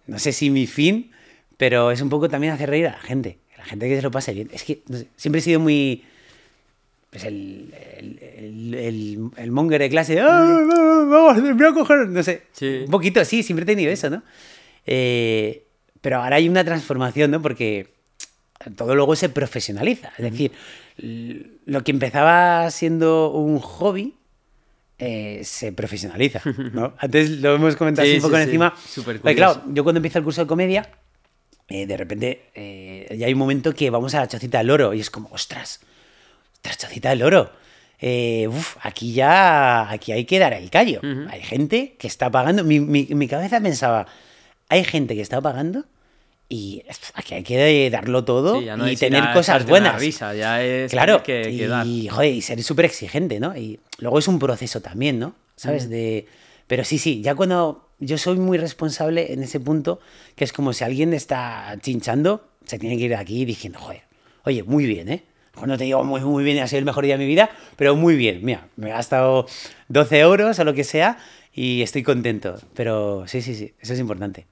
No sé si mi fin, pero es un poco también hacer reír a la gente. La gente que se lo pase bien. Es que no sé, siempre he sido muy. Pues el, el, el, el- el monger de clase. "Ah, Vamos, me voy a coger. No sé. Sí. Un poquito, sí, siempre he tenido eso, ¿no? Eh, pero ahora hay una transformación, ¿no? Porque todo luego se profesionaliza. Es decir, lo que empezaba siendo un hobby eh, se profesionaliza, ¿no? Antes lo hemos comentado Sí, así un poco sí, sí. encima. Súper Porque, claro, yo cuando empiezo el curso de comedia, eh, de repente eh, ya hay un momento que vamos a la chocita del oro y es como, ostras, ostras, chocita del oro. Eh, uf, aquí ya, aquí hay que dar el callo. Hay gente que está pagando. Mi, mi- mi cabeza pensaba, hay gente que está pagando y uf, aquí hay que darlo todo Sí, ya no y tener cosas buenas. ya es Claro, que, que dar. y, joder, y ser súper exigente, ¿no? Y luego es un proceso también, ¿no? ¿Sabes? De... Pero sí, sí, ya cuando yo soy muy responsable en ese punto, que es como si alguien está chinchando, se tiene que ir de aquí diciendo, joder, oye, muy bien, ¿eh? No te digo muy, muy bien, ha sido el mejor día de mi vida, pero muy bien, mira, me he gastado 12 euros o lo que sea y estoy contento. Pero sí, sí, sí, eso es importante.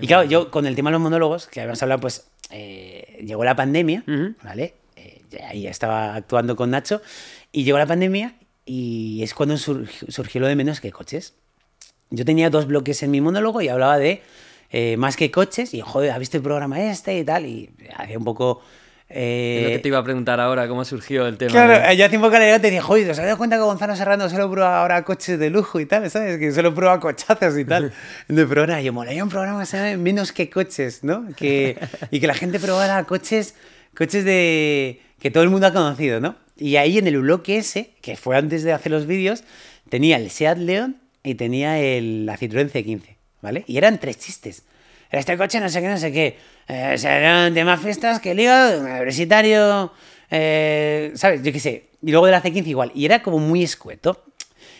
y claro, yo con el tema de los monólogos, que habíamos hablado, pues eh, llegó la pandemia. ¿vale? Eh, ahí estaba actuando con Nacho y llegó la pandemia y es cuando surg- surgió lo de menos que coches. Yo tenía dos bloques en mi monólogo y hablaba de eh, más que coches y, joder, ¿has visto el programa este y tal? Y hacía un poco... eh, Es lo que te iba a preguntar ahora, cómo surgió el tema. Claro, de- yo hace un poco le te dije, joder, ¿os habéis dado cuenta que Gonzalo Serrano solo prueba ahora coches de lujo y tal? ¿Sabes? Que solo prueba cochazos y tal. De programa. Yo molaría un programa que se Menos que coches, ¿no? Que, y que la gente probara coches, coches de que todo el mundo ha conocido, ¿no? Y ahí en el bloque ese, que fue antes de hacer los vídeos, tenía el Seat León y tenía el, la Citroën C15, ¿vale? Y eran tres chistes. Este coche, no sé qué, no sé qué. Eh, serán de más fiestas que el hígado, universitario, eh, ¿sabes? Yo qué sé. Y luego de la C15 igual. Y era como muy escueto.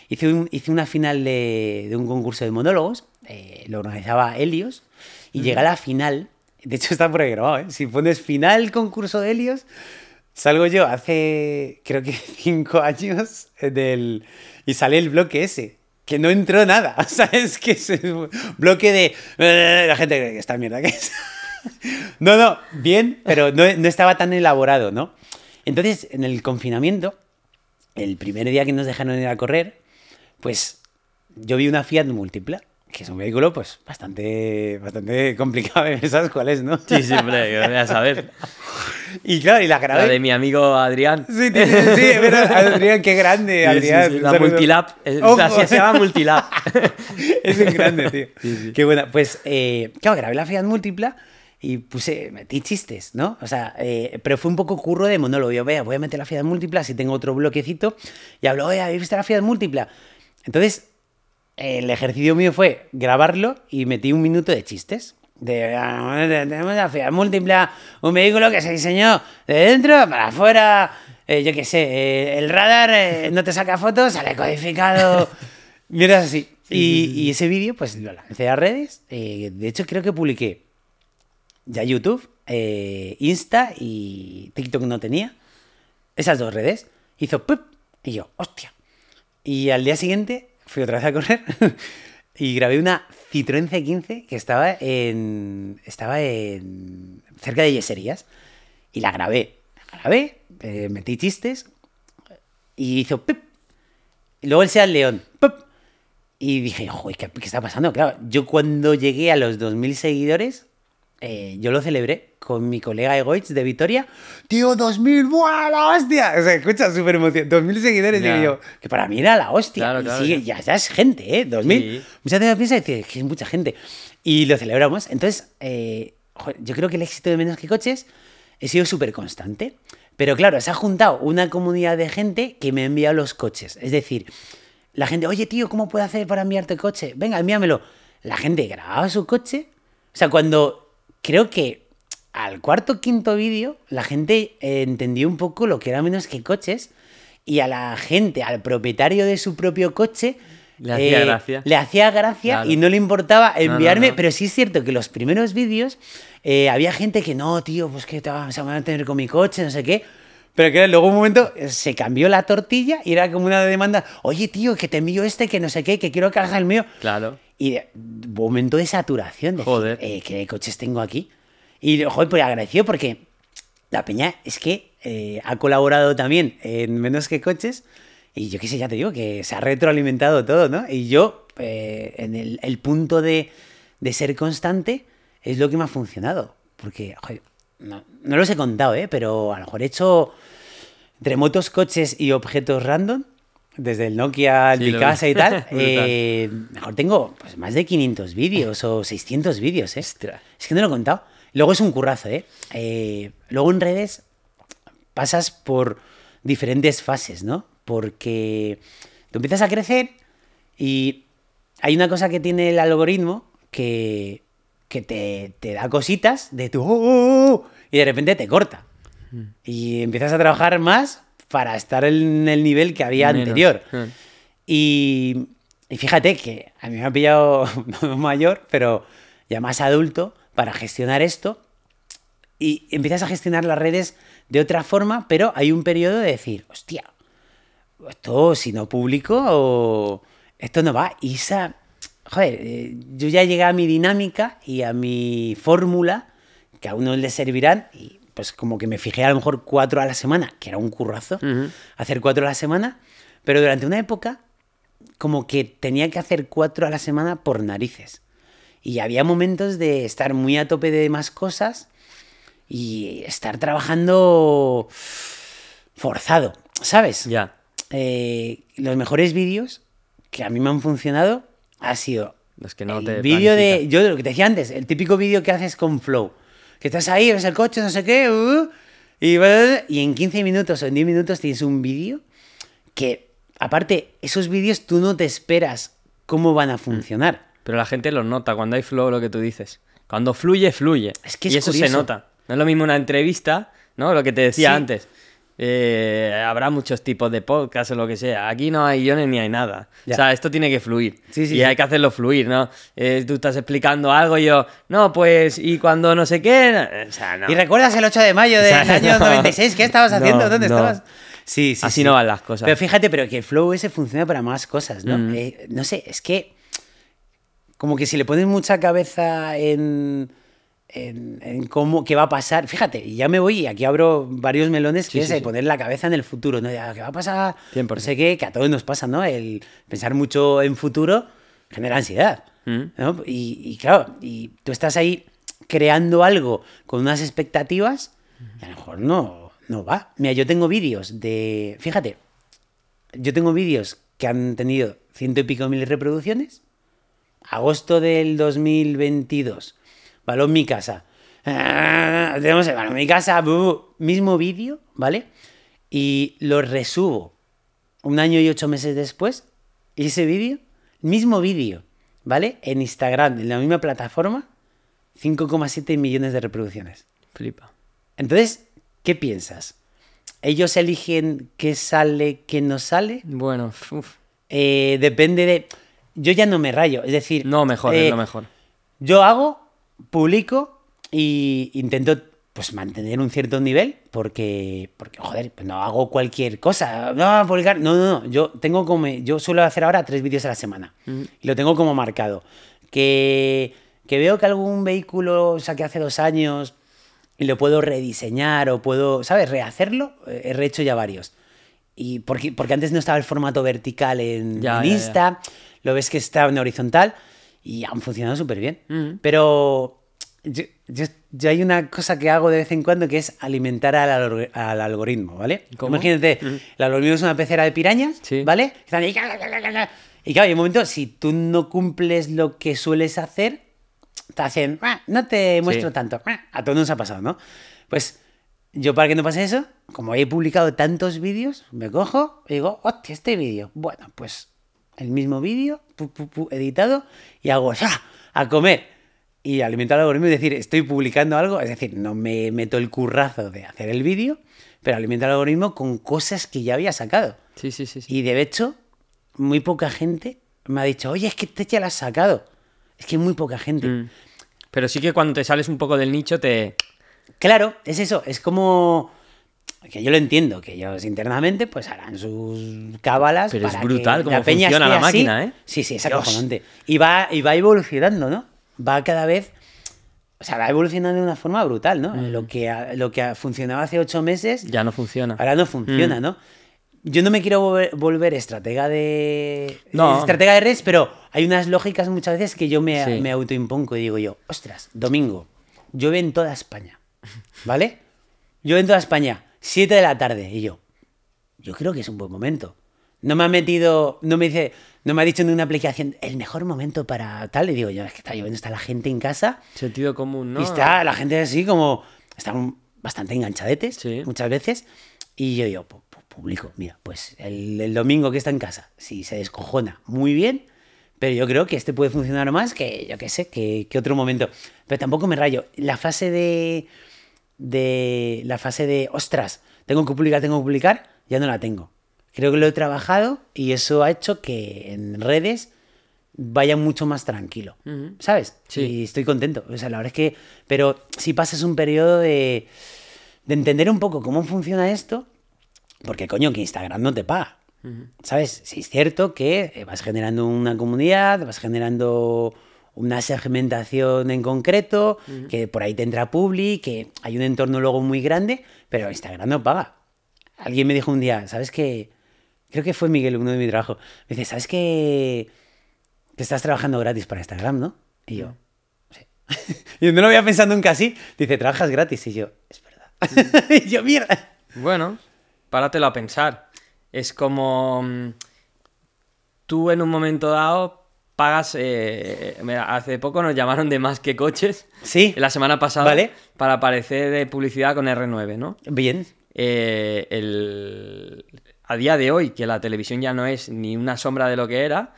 Hice, un- hice una final de, de un concurso de monólogos, eh, lo organizaba Helios, y llegué a la final. De hecho, está por ahí grabado, ¿eh? Si pones final concurso de Helios, salgo yo hace, creo que cinco años, del, y sale el bloque ese. Que no entró nada. O sea, es que es un bloque de. eh, La gente cree que esta mierda que es. No, no, bien, pero no, no estaba tan elaborado, ¿no? Entonces, en el confinamiento, el primer día que nos dejaron ir a correr, pues yo vi una Fiat múltipla, que es un vehículo pues bastante, bastante complicado, ¿sabes cuál es, no? Sí, sí, hombre, que voy a saber. Y claro, y la grabé. La de mi amigo Adrián. Sí, sí, sí, sí, pero Adrián, qué grande, Sí, sí, Adrián. sí, un La. Multilab. eh, o sea, sí, se llama Multilab. es un grande, tío. Sí, sí. Qué buena. Pues, eh, claro, grabé la Fiat múltipla y puse, metí chistes, ¿no? O sea, eh, pero fue un poco curro de monólogo. Yo, vea, voy a meter la Fiat múltipla, si tengo otro bloquecito, y hablo, oye, ¿habéis visto la Fiat múltipla? Entonces, el ejercicio mío fue grabarlo y metí un minuto de chistes. De, "Ah, tenemos la Fiat múltipla, un vehículo que se diseñó de dentro para afuera, eh, yo qué sé, eh, el radar eh, no te saca fotos, sale codificado, mierdas así. Y, y ese vídeo, pues lo lancé a redes. de hecho, creo que publiqué ya YouTube, Insta y TikTok no tenía. Esas dos redes. Hizo ¡pup! Y yo, hostia. Y al día siguiente fui otra vez a correr y grabé una Citroën C15 que estaba en. Estaba en. cerca de Yeserías. Y la grabé. La grabé, eh, metí chistes y hizo ¡pup! Y luego el Seat León. ¡pup! Y dije, joder, ¿qué, qué está pasando? Claro, yo cuando llegué a los 2.000 seguidores, eh, yo lo celebré con mi colega Egoitz de Vitoria. Tío, 2000, ¡buah, la hostia! O sea, escucha, súper emoción. 2000 seguidores, Ya. digo yo, que para mí era la hostia. Claro, Y claro, sigue- ya. es gente, ¿eh? 2000. Sí. Mucha gente piensa y dice que es mucha gente. Y lo celebramos. Entonces, eh, yo creo que el éxito de Menos que Coches he sido súper constante. Pero claro, se ha juntado una comunidad de gente que me ha enviado los coches. Es decir, la gente, oye tío, ¿cómo puedo hacer para enviarte el coche? Venga, envíamelo. La gente grababa su coche. O sea, cuando creo que al cuarto o quinto vídeo, la gente eh, entendió un poco lo que era menos que coches. Y a la gente, al propietario de su propio coche, Le hacía gracia. le hacía gracia Claro. y no le importaba no, enviarme. no. Pero sí es cierto que los primeros vídeos eh, había gente que no, tío, pues que te vas a mantener con mi coche, no sé qué. Pero que luego un momento eh, se cambió la tortilla y era como una demanda, oye tío, que te envío este, que no sé qué, que quiero que hagas el mío. Claro. Y de- momento de saturación, de Joder. decir, eh, ¿qué coches tengo aquí? Y joder, pues agradecido porque la peña es que eh, ha colaborado también en menos que coches. Y yo qué sé, ya te digo, que se ha retroalimentado todo, ¿no? Y yo, eh, en el, el punto de, de ser constante, es lo que me ha funcionado. Porque, joder, no, no los he contado, ¿eh? Pero a lo mejor he hecho entre motos, coches y objetos random, desde el Nokia, el Sí, vi. y tal, eh, mejor tengo pues, más de 500 vídeos o 600 vídeos, ¿eh? Ostras. Es que no lo he contado. Luego es un currazo, ¿eh? Eh, Luego en redes pasas por diferentes fases, ¿no? Porque tú empiezas a crecer y hay una cosa que tiene el algoritmo que, que te, te da cositas de tu... "Oh, oh, oh", y de repente te corta. Y empiezas a trabajar más para estar en el nivel que había Menos. anterior. Mm. Y, y fíjate que a mí me ha pillado no mayor, pero ya más adulto para gestionar esto. Y empiezas a gestionar las redes de otra forma, pero hay un periodo de decir, hostia, esto si no publico, o esto no va. Y esa, joder, eh, yo ya llegué a mi dinámica y a mi fórmula, que a unos les servirán, y pues como que me fijé a lo mejor cuatro a la semana, que era un currazo, hacer cuatro a la semana, pero durante una época como que tenía que hacer cuatro a la semana por narices. Y había momentos de estar muy a tope de más cosas y estar trabajando forzado, ¿sabes? Ya. Eh, los mejores vídeos que a mí me han funcionado ha sido Los que no el te vídeo de yo lo que te decía antes el típico vídeo que haces con flow que estás ahí ves el coche no sé qué uh, y, y en 15 minutos o en 10 minutos tienes un vídeo que aparte esos vídeos tú no te esperas cómo van a funcionar Pero la gente lo nota cuando hay flow, lo que tú dices. Cuando fluye, fluye. Es que y es eso se nota. No es lo mismo una entrevista, ¿no? Lo que te decía Sí. antes. Eh, habrá muchos tipos de podcast o lo que sea. Aquí no hay guiones ni hay nada. Ya. O sea, esto tiene que fluir. Sí, sí, y sí. hay que hacerlo fluir, ¿no? Eh, tú estás explicando algo y yo, no, pues, y cuando no sé qué. O sea, no. y recuerdas el 8 de mayo del O sea, año no. 96 qué estabas haciendo No, dónde estabas sí sí Así sí. no van las cosas. pero fíjate pero que el flow ese funciona para más cosas no Mm. Eh, no sé es que como que si le pones mucha cabeza en, en, en cómo, qué va a pasar. Fíjate, y ya me voy y aquí abro varios melones Sí, que es sí, de sí. poner la cabeza en el futuro, ¿no? Ya, ¿Qué va a pasar? 100%. No sé qué, que a todos nos pasa, ¿no? El pensar mucho en futuro genera ansiedad, Mm. ¿no? Y, y claro, y tú estás ahí creando algo con unas expectativas y a lo mejor no, no va. Mira, yo tengo vídeos de... Fíjate, yo tengo vídeos que han tenido ciento y pico mil reproducciones. Agosto del 2022. Balón mi casa. Ah, tenemos el balón mi casa. mismo vídeo, ¿vale? Y lo resubo un año y ocho meses después. Y ese vídeo, mismo vídeo, ¿vale? En Instagram, en la misma plataforma, 5,7 millones de reproducciones. Flipa. Entonces, ¿qué piensas? ¿Ellos eligen qué sale, qué no sale? Bueno, uf. Eh, depende de... Yo ya no me rayo, es decir... no mejor, eh, es lo mejor. Yo hago, publico y intento pues mantener un cierto nivel porque, porque joder, pues no hago cualquier cosa. No, publicar. No, no, no. Yo tengo como. Yo suelo hacer ahora tres vídeos a la semana. Y lo tengo como marcado. Que, que veo que algún vehículo saqué hace dos años y lo puedo rediseñar o puedo, ¿sabes? Rehacerlo. eh, He rehecho ya varios. Y porque, porque antes no estaba el formato vertical en, Ya, en ya, ya. Lo ves que está en horizontal y han funcionado súper bien. Mm. Pero yo- yo, yo hay una cosa que hago de vez en cuando que es alimentar al, al algoritmo, ¿vale? ¿Cómo? Imagínate, el algoritmo es una pecera de pirañas, Sí. ¿vale? Están ahí, y claro, hay un momento, si tú no cumples lo que sueles hacer, te hacen, "Ah, no te muestro Sí. tanto. Ah, A todos nos ha pasado, ¿no? Pues yo para que no pase eso, como he publicado tantos vídeos, me cojo y digo, hostia, este vídeo. Bueno, pues el mismo vídeo, pu, pu, pu, editado, y hago ¡ah! a comer. Y alimentar al algoritmo y decir, estoy publicando algo, es decir, no me meto el currazo de hacer el vídeo, pero alimentar al algoritmo con cosas que ya había sacado. Sí, sí, sí. sí. Y de hecho, muy poca gente me ha dicho, oye, es que te ya la has sacado. Es que muy poca gente. Mm. Pero sí que cuando te sales un poco del nicho te... Claro, es eso, es como que yo lo entiendo, que ellos internamente pues harán sus cábalas Pero es para brutal cómo la peña funciona la así. máquina, ¿eh? Sí, sí, es acojonante. Y va, y va evolucionando, ¿no? Va cada vez, o sea, va evolucionando de una forma brutal, ¿no? Mm. Lo que lo que ha funcionado hace ocho meses, Ya no funciona. ahora no funciona, Mm. ¿no? Yo no me quiero volver, volver estratega de. No. Estratega de redes, pero hay unas lógicas muchas veces que yo me, Sí. me autoimpongo y digo yo, ostras, domingo, llueve en toda España. ¿Vale? Llueve en toda España, 7 de la tarde. Y yo, yo creo que es un buen momento. No me ha metido, no me dice, no me ha dicho en una aplicación el mejor momento para tal. Y digo, yo, es que está lloviendo, está la gente en casa. Sentido común, ¿no? Y está la gente así como. Están bastante enganchadetes Sí. muchas veces. Y yo digo, pu- pu- público, mira, pues el, el domingo que está en casa, si se descojona, muy bien. Pero yo creo que este puede funcionar más que, yo qué sé, que, que otro momento. Pero tampoco me rayo. La fase de. De la fase de, ostras, tengo que publicar, tengo que publicar, ya no la tengo. Creo que lo he trabajado y eso ha hecho que en redes vaya mucho más tranquilo. ¿Sabes? Sí. Y estoy contento. O sea, la verdad es que. Pero si pasas un periodo de. de entender un poco cómo funciona esto, porque coño, que Instagram no te paga. ¿Sabes? Sí, es cierto que vas generando una comunidad, vas generando una segmentación en concreto, que por ahí te entra Publi, que hay un entorno luego muy grande, pero Instagram no paga. Alguien me dijo un día, ¿sabes qué? Creo que fue Miguel, uno de mi trabajo. Me dice, ¿sabes qué? Que estás trabajando gratis para Instagram, ¿no? Y yo, sí. y no lo había pensado nunca así. Dice, trabajas gratis. Y yo, es verdad. y yo, mierda. Bueno, páratelo a pensar. Es como mm, tú en un momento dado pagas. eh, hace poco nos llamaron de más que coches. Sí. La semana pasada. Vale. Para aparecer de publicidad con R9, ¿no? Bien. Eh, el- a día de hoy, que la televisión ya no es ni una sombra de lo que era,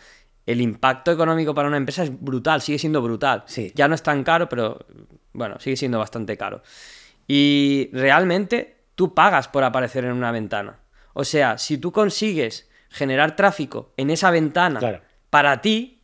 el impacto económico para una empresa es brutal, sigue siendo brutal. Sí. Ya no es tan caro, pero bueno, sigue siendo bastante caro. Y realmente tú pagas por aparecer en una ventana. O sea, si tú consigues generar tráfico en esa ventana Claro. para ti,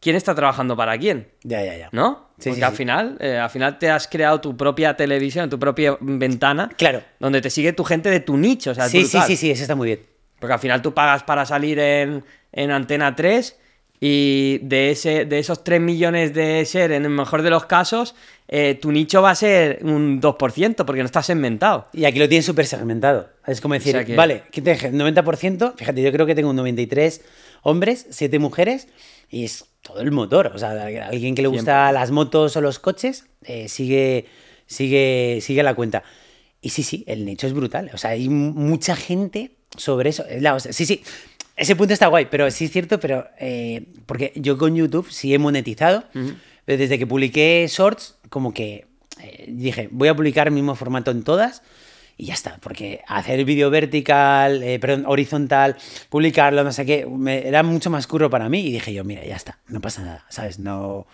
¿quién está trabajando para quién? Ya, ya, ya. ¿No? Sí, Porque sí, al sí. final, eh, al final te has creado tu propia televisión, tu propia ventana, Claro. donde te sigue tu gente de tu nicho. O sea, Sí, sí, sí, sí, eso está muy bien. Porque al final tú pagas para salir en, en Antena 3 y de, ese, de esos 3 millones de share, en el mejor de los casos, eh, tu nicho va a ser un 2% porque no estás segmentado. Y aquí lo tienes súper segmentado. Es como decir, O sea que- vale, ¿qué te dije? 90%, fíjate, yo creo que tengo un 93 hombres, 7 mujeres, y es todo el motor. O sea, alguien que le gusta las motos o los coches, eh, sigue, sigue, sigue la cuenta. Y sí, sí, el nicho es brutal. O sea, hay mu- mucha gente sobre eso. Es la hostia. Sí, sí, ese punto está guay, pero sí es cierto, pero eh, porque yo con YouTube sí he monetizado, pero desde que publiqué Shorts, como que eh, dije, voy a publicar el mismo formato en todas y ya está, porque hacer el vídeo vertical, eh, perdón, horizontal, publicarlo, no sé qué, me- era mucho más curro para mí y dije yo, mira, ya está, no pasa nada, ¿sabes? No,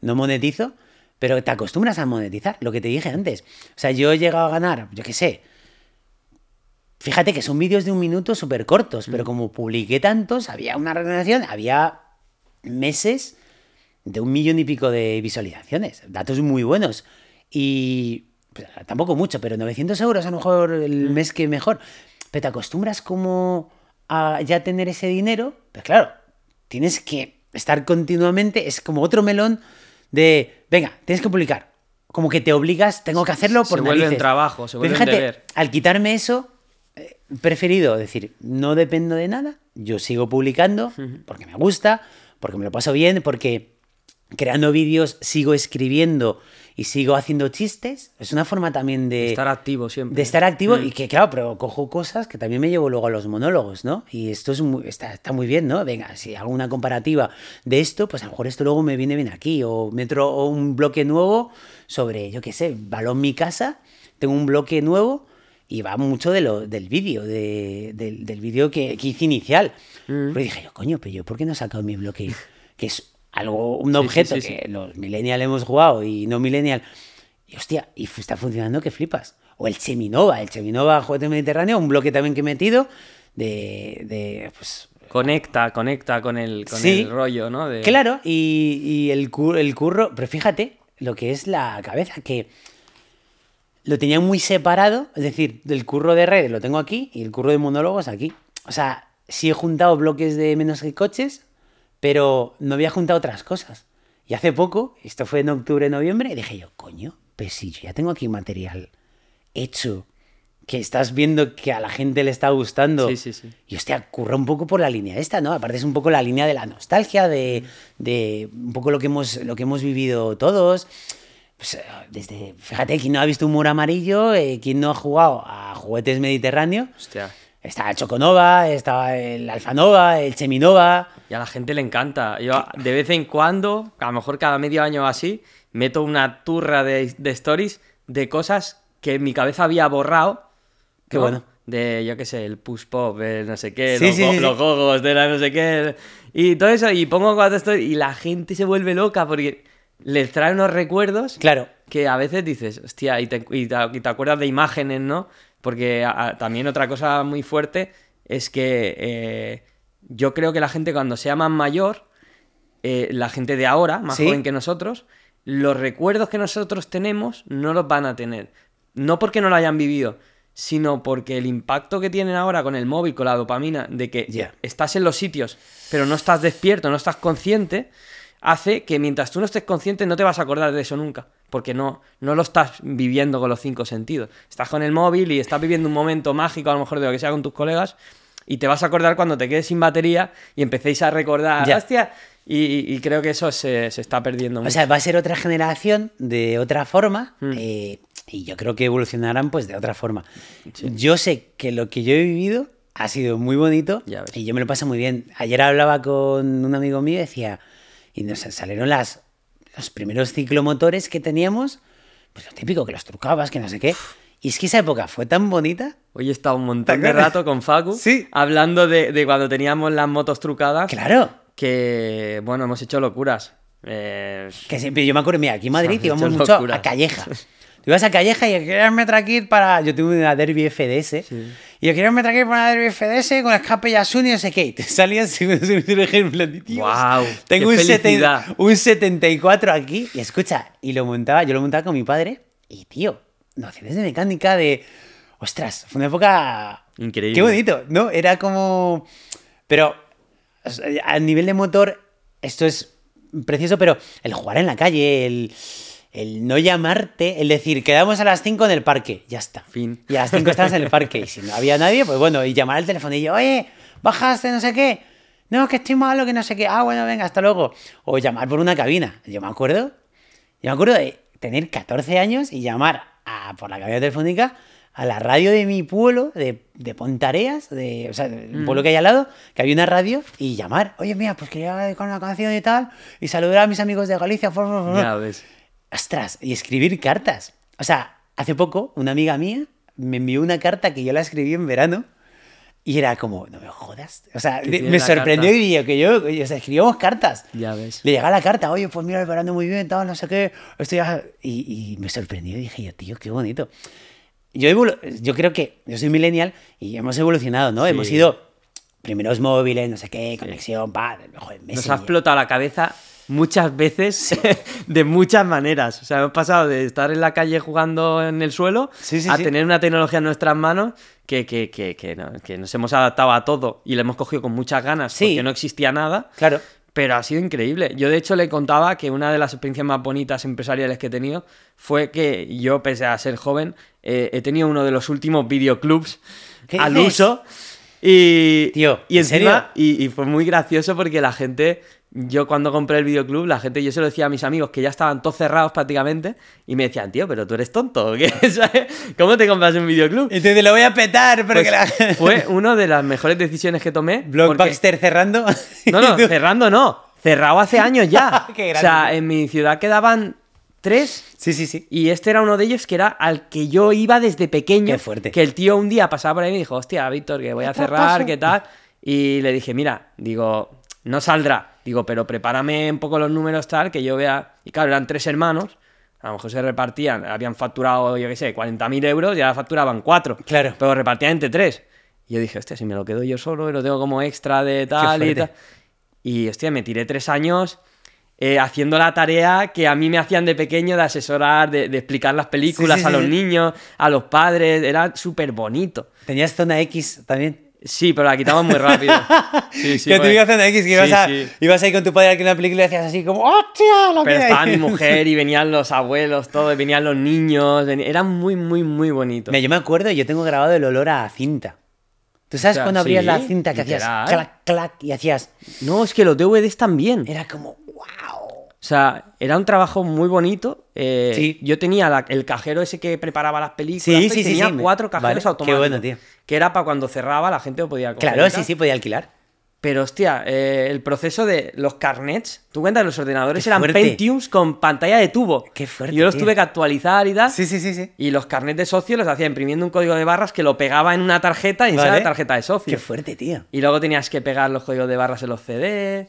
no monetizo, pero te acostumbras a monetizar, lo que te dije antes. O sea, yo he llegado a ganar, yo qué sé, fíjate que son vídeos de un minuto súper cortos, pero como publiqué tantos, había una relación, había meses de un millón y pico de visualizaciones, datos muy buenos. Y pues, tampoco mucho, pero 900 euros a lo mejor el mes que mejor. Pero te acostumbras como a ya tener ese dinero, pues claro, tienes que estar continuamente, es como otro melón de, venga, tienes que publicar. Como que te obligas, tengo que hacerlo por Se vuelve un trabajo, se Pero vuelve un deber. al quitarme eso, he preferido decir, no dependo de nada, yo sigo publicando porque me gusta, porque me lo paso bien, porque creando vídeos sigo escribiendo y sigo haciendo chistes. Es una forma también de... Estar activo siempre. De estar activo Mm. y que, claro, pero cojo cosas que también me llevo luego a los monólogos, ¿no? Y esto es muy- está, está muy bien, ¿no? Venga, si hago una comparativa de esto, pues a lo mejor esto luego me viene bien aquí. O metro o un bloque nuevo sobre, yo qué sé, balón mi casa. Tengo un bloque nuevo y va mucho de lo, del vídeo, de- del, del vídeo que, que hice inicial. Mm. Pero dije yo, coño, pero yo, ¿por qué no he sacado mi bloque? Que es algo, un sí, objeto sí, sí. que los millennial hemos jugado y no millennial. Y hostia, y está funcionando que flipas. O el Cheminova, el Cheminova Juguete Mediterráneo, un bloque también que he metido de, de pues, Conecta, conecta con el, con Sí. el rollo, ¿no? De- Claro, y, y el, cu- el curro, pero fíjate lo que es la cabeza, que lo tenía muy separado, es decir, del curro de redes lo tengo aquí y el curro de monólogos aquí. O sea, sí he juntado bloques de menos que coches, pero no había juntado otras cosas. Y hace poco, esto fue en octubre, noviembre, y dije yo, coño, pues si yo ya tengo aquí material hecho, que estás viendo que a la gente le está gustando. Sí, sí, sí. Y hostia, curra un poco por la línea esta, ¿no? Aparte es un poco la línea de la nostalgia, de, de un poco lo que hemos, lo que hemos vivido todos. Pues, eh, desde, fíjate, quien no ha visto humor amarillo, eh, quien no ha jugado a juguetes mediterráneos, Hostia. Está el Choconova, está el Alfanova, el Cheminova. Y a la gente le encanta. Yo de vez en cuando, a lo mejor cada medio año o así, meto una turra de, de stories de cosas que en mi cabeza había borrado. Qué bueno. De, yo qué sé, el push pop, el no sé qué, Sí, los, sí, sí. los gogos de la no sé qué. Y todo eso, y pongo cuatro stories y la gente se vuelve loca porque les trae unos recuerdos Claro, que a veces dices, hostia, y te, y te- y te acuerdas de imágenes, ¿no? Porque a- a- también otra cosa muy fuerte es que eh, yo creo que la gente cuando sea más mayor, eh, la gente de ahora, más Sí. joven que nosotros, los recuerdos que nosotros tenemos no los van a tener. No porque no lo hayan vivido, sino porque el impacto que tienen ahora con el móvil, con la dopamina, de que Ya. estás en los sitios, pero no estás despierto, no estás consciente, hace que mientras tú no estés consciente no te vas a acordar de eso nunca, porque no, no lo estás viviendo con los cinco sentidos. Estás con el móvil y estás viviendo un momento mágico, a lo mejor de lo que sea con tus colegas, y te vas a acordar cuando te quedes sin batería y empecéis a recordar, Ya. hostia, y, y creo que eso se, se está perdiendo mucho. O sea, va a ser otra generación de otra forma Mm. eh, y yo creo que evolucionarán pues de otra forma. Yo sé que lo que yo he vivido ha sido muy bonito y yo me lo paso muy bien. Ayer hablaba con un amigo mío y decía, y nos salieron las, los primeros ciclomotores que teníamos, pues lo típico, que los trucabas, que no sé qué. Y es que esa época fue tan bonita. Hoy he estado un montón de rato con Facu Sí. hablando de, de cuando teníamos las motos trucadas, Claro. que, bueno, hemos hecho locuras. Eh, Que siempre, yo me acuerdo, mira, aquí en Madrid íbamos mucho locuras. a Calleja. Tú ibas a Calleja y querías meter aquí para. Yo tuve una Derby FDS. Y yo quería meter aquí para una Derby FDS con escape Yasuni y no sé qué. Salían. ¡Guau! Tengo ¡Qué un, felicidad! un 74 aquí. Y escucha, y lo montaba, yo lo montaba con mi padre. Y tío, nociones de mecánica de. Ostras, fue una época. Increíble. Qué bonito, ¿no? Era como. Pero a nivel de motor, esto es precioso, pero el jugar en la calle, el, el no llamarte, el decir, quedamos a las 5 en el parque, ya está. Fin. Y a las 5 estabas en el parque. Y si no había nadie, pues bueno, y llamar al teléfono y yo, oye, bajaste, no sé qué. No, que estoy malo, que no sé qué. Ah, bueno, venga, hasta luego. O llamar por una cabina. Yo me acuerdo, yo me acuerdo de tener 14 años y llamar a, por la cabina telefónica a la radio de mi pueblo, de, de Pontareas, de, o sea, el pueblo que hay al lado, que había una radio, y llamar, oye, mira, pues quería dedicar una canción y tal, y saludar a mis amigos de Galicia. for, for, for". ya ves. Ostras, y escribir cartas. O sea, hace poco una amiga mía me envió una carta que yo la escribí en verano y era como, no me jodas. O sea, ¿Qué me sorprendió y yo, que yo, o sea, escribíamos cartas. Ya ves. Le llegaba la carta, oye, pues mira, el verano muy bien, tal, no sé qué. Estoy a- y, y me sorprendió y dije yo, tío, qué bonito. Yo, yo creo que yo soy millennial y hemos evolucionado, ¿no? Sí. Hemos ido primeros móviles, no sé qué, conexión, pa, joder, Nos ha explotado la cabeza muchas veces de muchas maneras. O sea, hemos pasado de estar en la calle jugando en el suelo Sí, sí, a tener una tecnología en nuestras manos que, que, que, que, no- que nos hemos adaptado a todo y le hemos cogido con muchas ganas porque no existía nada. Claro. Pero ha sido increíble. Yo, de hecho, le contaba que una de las experiencias más bonitas empresariales que he tenido fue que yo, pese a ser joven, eh, he tenido uno de los últimos videoclubs ¿Qué al uso. Y, Tío, y ¿en serio? y, y fue muy gracioso porque la gente yo cuando compré el videoclub, la gente, yo se lo decía a mis amigos que ya estaban todos cerrados prácticamente y me decían, tío, pero tú eres tonto, ¿o qué? ¿Cómo te compras un videoclub? Y te lo voy a petar, porque Pues la... Fue una de las mejores decisiones que tomé. porque- Blockbuster cerrando. No, no, cerrando no. Cerrado hace años ya. Qué o sea, en mi ciudad quedaban tres Sí, sí, sí. y este era uno de ellos que era al que yo iba desde pequeño. Qué fuerte. Que el tío un día pasaba por ahí y me dijo, hostia, Víctor, que voy a ¿Qué te cerrar? ¿qué tal? Y le dije, mira, digo, no saldrá. Digo, pero prepárame un poco los números tal, que yo vea. Y claro, eran tres hermanos. A lo mejor se repartían, habían facturado, yo qué sé, 40.000 euros y ahora facturaban cuatro. Claro. Pero repartían entre tres. Y yo dije, hostia, si me lo quedo yo solo y lo tengo como extra de tal y tal. Y hostia, me tiré tres años eh, haciendo la tarea que a mí me hacían de pequeño de asesorar, de, de explicar las películas Sí, sí, a sí, los niños, a los padres. Era súper bonito. ¿Tenías zona X también? Sí, pero la quitamos muy rápido. Sí, sí, que tú porque- ibas a X, que ibas, Sí, a, sí. ibas ahí con tu padre a una película y decías así como ¡Hostia! Lo Pero estaba hay". mi mujer y venían los abuelos, todo, y venían los niños. Era muy, muy, muy bonito. Mira, yo me acuerdo, yo tengo grabado el olor a cinta. ¿Tú sabes O sea, cuando abrías la cinta que hacías clac, clac y hacías... No, es que los DVDs también. Era como ¡Wow! O sea, era un trabajo muy bonito. eh, Sí. Yo tenía la- el cajero ese que preparaba las películas. Sí, y sí, sí, tenía cuatro cajeros Vale, qué automáticos. bueno, tío. Que era para cuando cerraba la gente lo podía coger. Claro, sí, sí, podía alquilar. Pero hostia, eh, el proceso de los carnets, tú cuentas, los ordenadores Qué eran fuerte. Pentiums con pantalla de tubo. Qué fuerte, yo los tío. tuve que actualizar y tal. Sí, sí, sí, sí. Y los carnets de socio los hacía imprimiendo un código de barras que lo pegaba en una tarjeta y Vale. la tarjeta de socio. Qué fuerte, tío. Y luego tenías que pegar los códigos de barras en los CD.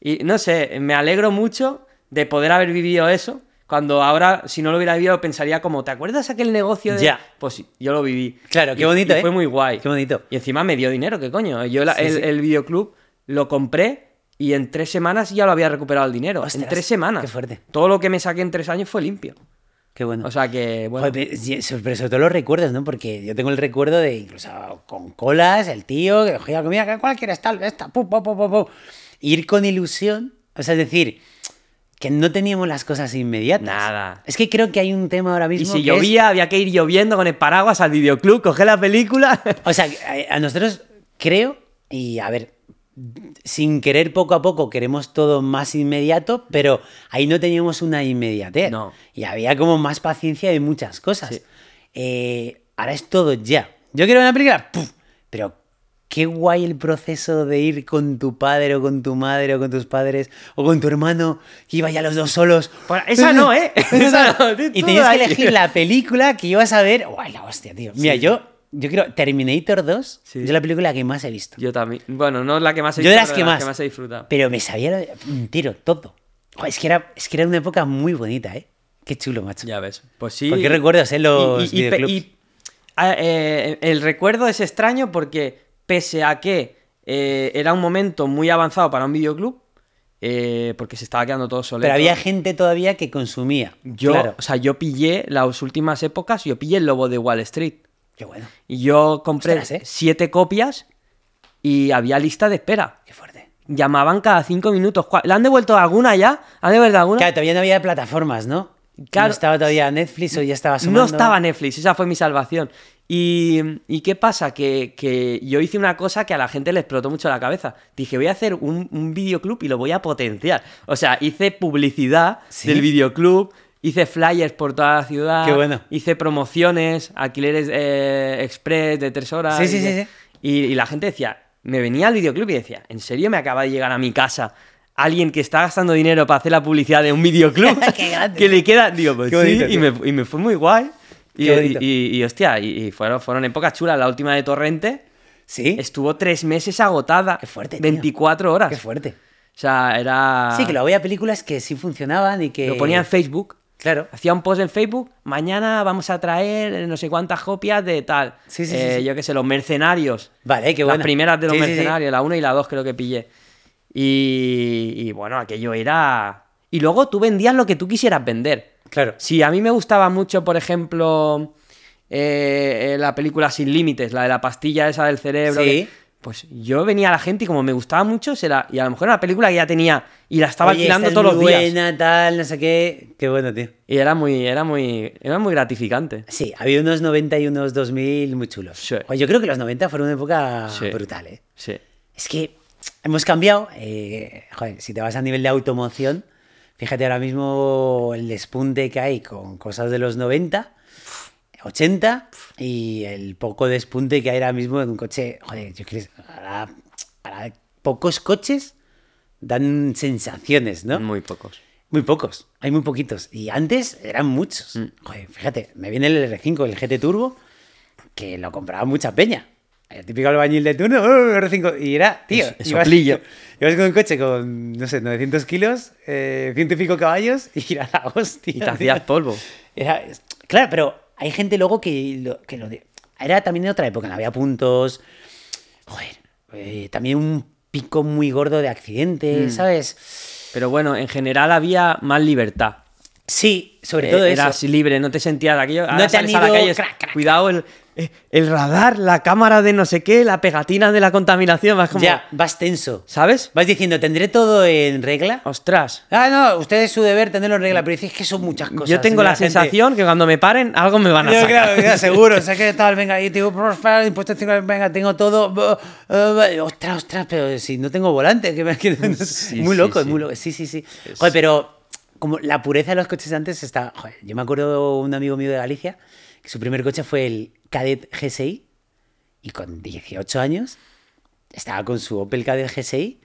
Y no sé, me alegro mucho de poder haber vivido eso. Cuando ahora, si no lo hubiera vivido, pensaría como, ¿te acuerdas aquel negocio de...? Ya. Pues sí, yo lo viví. Claro, qué Y- bonito, y ¿eh? Fue muy guay. Qué bonito. Y encima me dio dinero, ¿qué coño? Yo la- Sí, el, sí. el videoclub lo compré y en tres semanas ya lo había recuperado el dinero. Ostras, en tres semanas. qué fuerte. Todo lo que me saqué en tres años fue limpio. Qué bueno. O sea que, bueno... Joder, sobre todo los recuerdos, ¿no? Porque yo tengo el recuerdo de incluso con colas, el tío que cogía comida, ¿qué- ¿cuál quieres tal? Esta, pu, pu, pu, pu, pu. Ir con ilusión, o sea, es decir, que no teníamos las cosas inmediatas. Nada. Es que creo que hay un tema ahora y mismo. si que es- llovía, había que ir lloviendo con el paraguas al videoclub, coger la película... O sea, a, nosotros creo, y a ver, sin querer poco a poco queremos todo más inmediato, pero ahí no teníamos una inmediatez. No. Y había como más paciencia de muchas cosas. Sí. Eh, ahora es todo ya. Yo quiero ver una película, ¡puf! pero qué guay el proceso de ir con tu padre o con tu madre o con tus padres o con tu hermano que iba ya los dos solos. Esa no, ¿eh? Esa no, y tenías que elegir la película que ibas a ver. ¡Guay, la hostia, tío! Mira, yo, yo creo Terminator 2 Sí. es la película que más he visto. Yo también. Bueno, no es la que más he Yo de visto, las pero que más. he disfrutado. Pero me sabía lo- entero, todo. Joder, es, que era, es que era una época muy bonita, ¿eh? Qué chulo, macho. Ya ves. Pues sí. ¿Por qué recuerdas, eh, los y, y- y- videoclubs? y, ah, eh, el recuerdo es extraño porque, pese a que eh, era un momento muy avanzado para un videoclub, eh, porque se estaba quedando todo soleto. Pero había gente todavía que consumía. Yo, Claro. o sea, yo pillé las últimas épocas, yo pillé el lobo de Wall Street. Qué bueno. Y yo compré Ostras, ¿eh? siete copias y había lista de espera. Qué fuerte. Llamaban cada cinco minutos. ¿Cuál- ¿Le han devuelto alguna ya? ¿Han devuelto alguna? Claro, todavía no había plataformas, ¿no? Claro. No estaba todavía Netflix o ya estaba No asomando. estaba Netflix, esa fue mi salvación. Y, ¿y qué pasa? Que, que yo hice una cosa que a la gente le explotó mucho la cabeza. Dije, voy a hacer un, un videoclub y lo voy a potenciar. O sea, hice publicidad ¿Sí? del videoclub, hice flyers por toda la ciudad, Qué bueno. hice promociones, alquileres eh, express de tres horas. Sí, sí, y, sí, sí. Y, y la gente decía, me venía al videoclub y decía, ¿en serio me acaba de llegar a mi casa? Alguien que está gastando dinero para hacer la publicidad de un videoclub Qué grande. que le queda, digo, pues sí, bonito, y me, y me fue muy guay. Y, y, y- y, hostia, y, y fueron, fueron épocas chulas. La última de Torrente Sí. estuvo tres meses agotada. Qué fuerte, tío. 24 horas. Qué fuerte. O sea, era. Sí, que luego había películas que sí funcionaban y que. Lo ponía en Facebook. Claro. Hacía un post en Facebook. Mañana vamos a traer no sé cuántas copias de tal. Sí, sí, Eh, sí. Yo qué sé, los mercenarios. Vale, qué Las bueno. primeras de los Sí, sí, sí. mercenarios, la 1 y la 2 creo que pillé. Y, y bueno, aquello era... Y luego tú vendías lo que tú quisieras vender. Claro. Si a mí me gustaba mucho, por ejemplo, eh, eh, la película Sin Límites, la de la pastilla esa del cerebro. Sí. que- pues yo venía a la gente y como me gustaba mucho, será, y a lo mejor era una película que ya tenía y la estaba Oye, alquilando esta es todos los muy días. buena, tal, no sé qué. Qué bueno, tío. Y era muy, era muy, era muy gratificante. Sí, había unos 90 y unos 2000 muy chulos. Sí. Oye, yo creo que los 90 fueron una época Sí. brutal, ¿eh? Sí. Es que hemos cambiado. eh, joder, si te vas a nivel de automoción, fíjate ahora mismo el despunte que hay con cosas de los 90, 80 y el poco despunte que hay ahora mismo en un coche. Joder, yo creo que ahora, ahora pocos coches dan sensaciones, ¿no? Muy pocos. Muy pocos, hay muy poquitos. Y antes eran muchos. Mm. Joder, fíjate, me viene el R5, el GT Turbo, que lo compraba mucha peña. El típico albañil de turno, "Oh, R5. Y era, tío, Es- ibas, ibas con un coche con, no sé, 900 kilos, eh, ciento y pico caballos, y era la hostia. Y te hacías polvo. Era- claro, pero hay gente luego que lo, que lo de- Era también de otra época, no había puntos. Joder, eh, también un pico muy gordo de accidentes, Mm. ¿sabes? Pero bueno, en general había más libertad. Sí, sobre Eh, todo eras eso. libre, no te sentías aquello. No te han sales a la ido calle, crac, crac, cuidado el, eh, el radar, la cámara de no sé qué, la pegatina de la contaminación, vas como, Ya, vas tenso. ¿sabes? Vas diciendo, ¿tendré todo en regla? Ostras. Ah, no, usted es su deber tenerlo en regla, pero dices que son muchas cosas. Yo tengo y la gente- sensación que cuando me paren algo me van a Yo sacar. creo, ya, seguro, o sea que tal, venga, y digo, por favor, impuestos, tengo- venga, tengo todo. eh, ostras, ostras, pero si no tengo volante, que me Sí, muy loco, sí. muy loco. Sí, sí, sí. Joder, pero como la pureza de los coches antes está. Joder, yo me acuerdo un amigo mío de Galicia que su primer coche fue el Cadet GSI y con 18 años estaba con su Opel Cadet GSI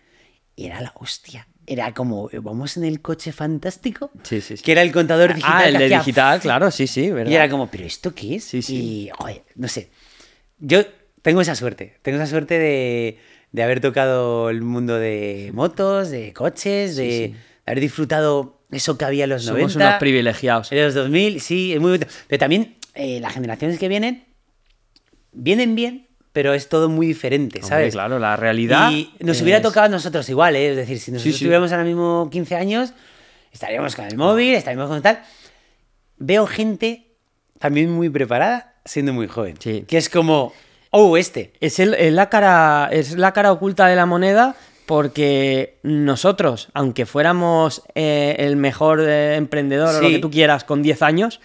y era la hostia. Era como, vamos en el coche fantástico, Sí, sí, sí. que era el contador digital. Ah, el que de hacía digital, claro, sí, sí, ¿verdad? y era como, ¿pero esto qué es? Sí, sí. Y, joder, no sé. Yo tengo esa suerte. Tengo esa suerte de, de haber tocado el mundo de motos, de coches, de, haber disfrutado eso que había en los Somos 90. unos privilegiados. En los 2000, sí, es muy bonito. Pero también eh, las generaciones que vienen, vienen bien, pero es todo muy diferente, Hombre, ¿sabes? claro, la realidad. Y nos hubiera tocado a nosotros igual, ¿eh? Es decir, si nosotros sí. tuviéramos ahora mismo 15 años, estaríamos con el móvil, estaríamos con tal. Veo gente también muy preparada siendo muy joven. Sí. Que es como, oh, este. Es, el- es la cara, es la cara oculta de la moneda porque nosotros, aunque fuéramos eh, el mejor eh, emprendedor o lo Sí. que tú quieras con 10 años,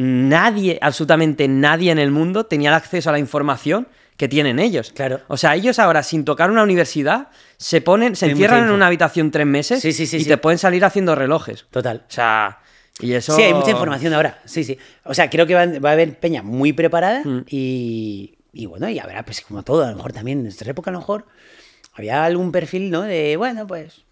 nadie, absolutamente nadie en el mundo tenía el acceso a la información que tienen ellos. Claro. O sea, ellos ahora, sin tocar una universidad, se ponen, se encierran en una habitación tres meses Sí, sí, sí, y te pueden salir haciendo relojes. Total. O sea, y eso... Sí, hay mucha información ahora. Sí, sí. O sea, creo que va, va a haber peña muy preparada Mm. y, y bueno, y habrá, pues como todo, a lo mejor también en nuestra época, a lo mejor había algún perfil, ¿no? De, bueno, pues,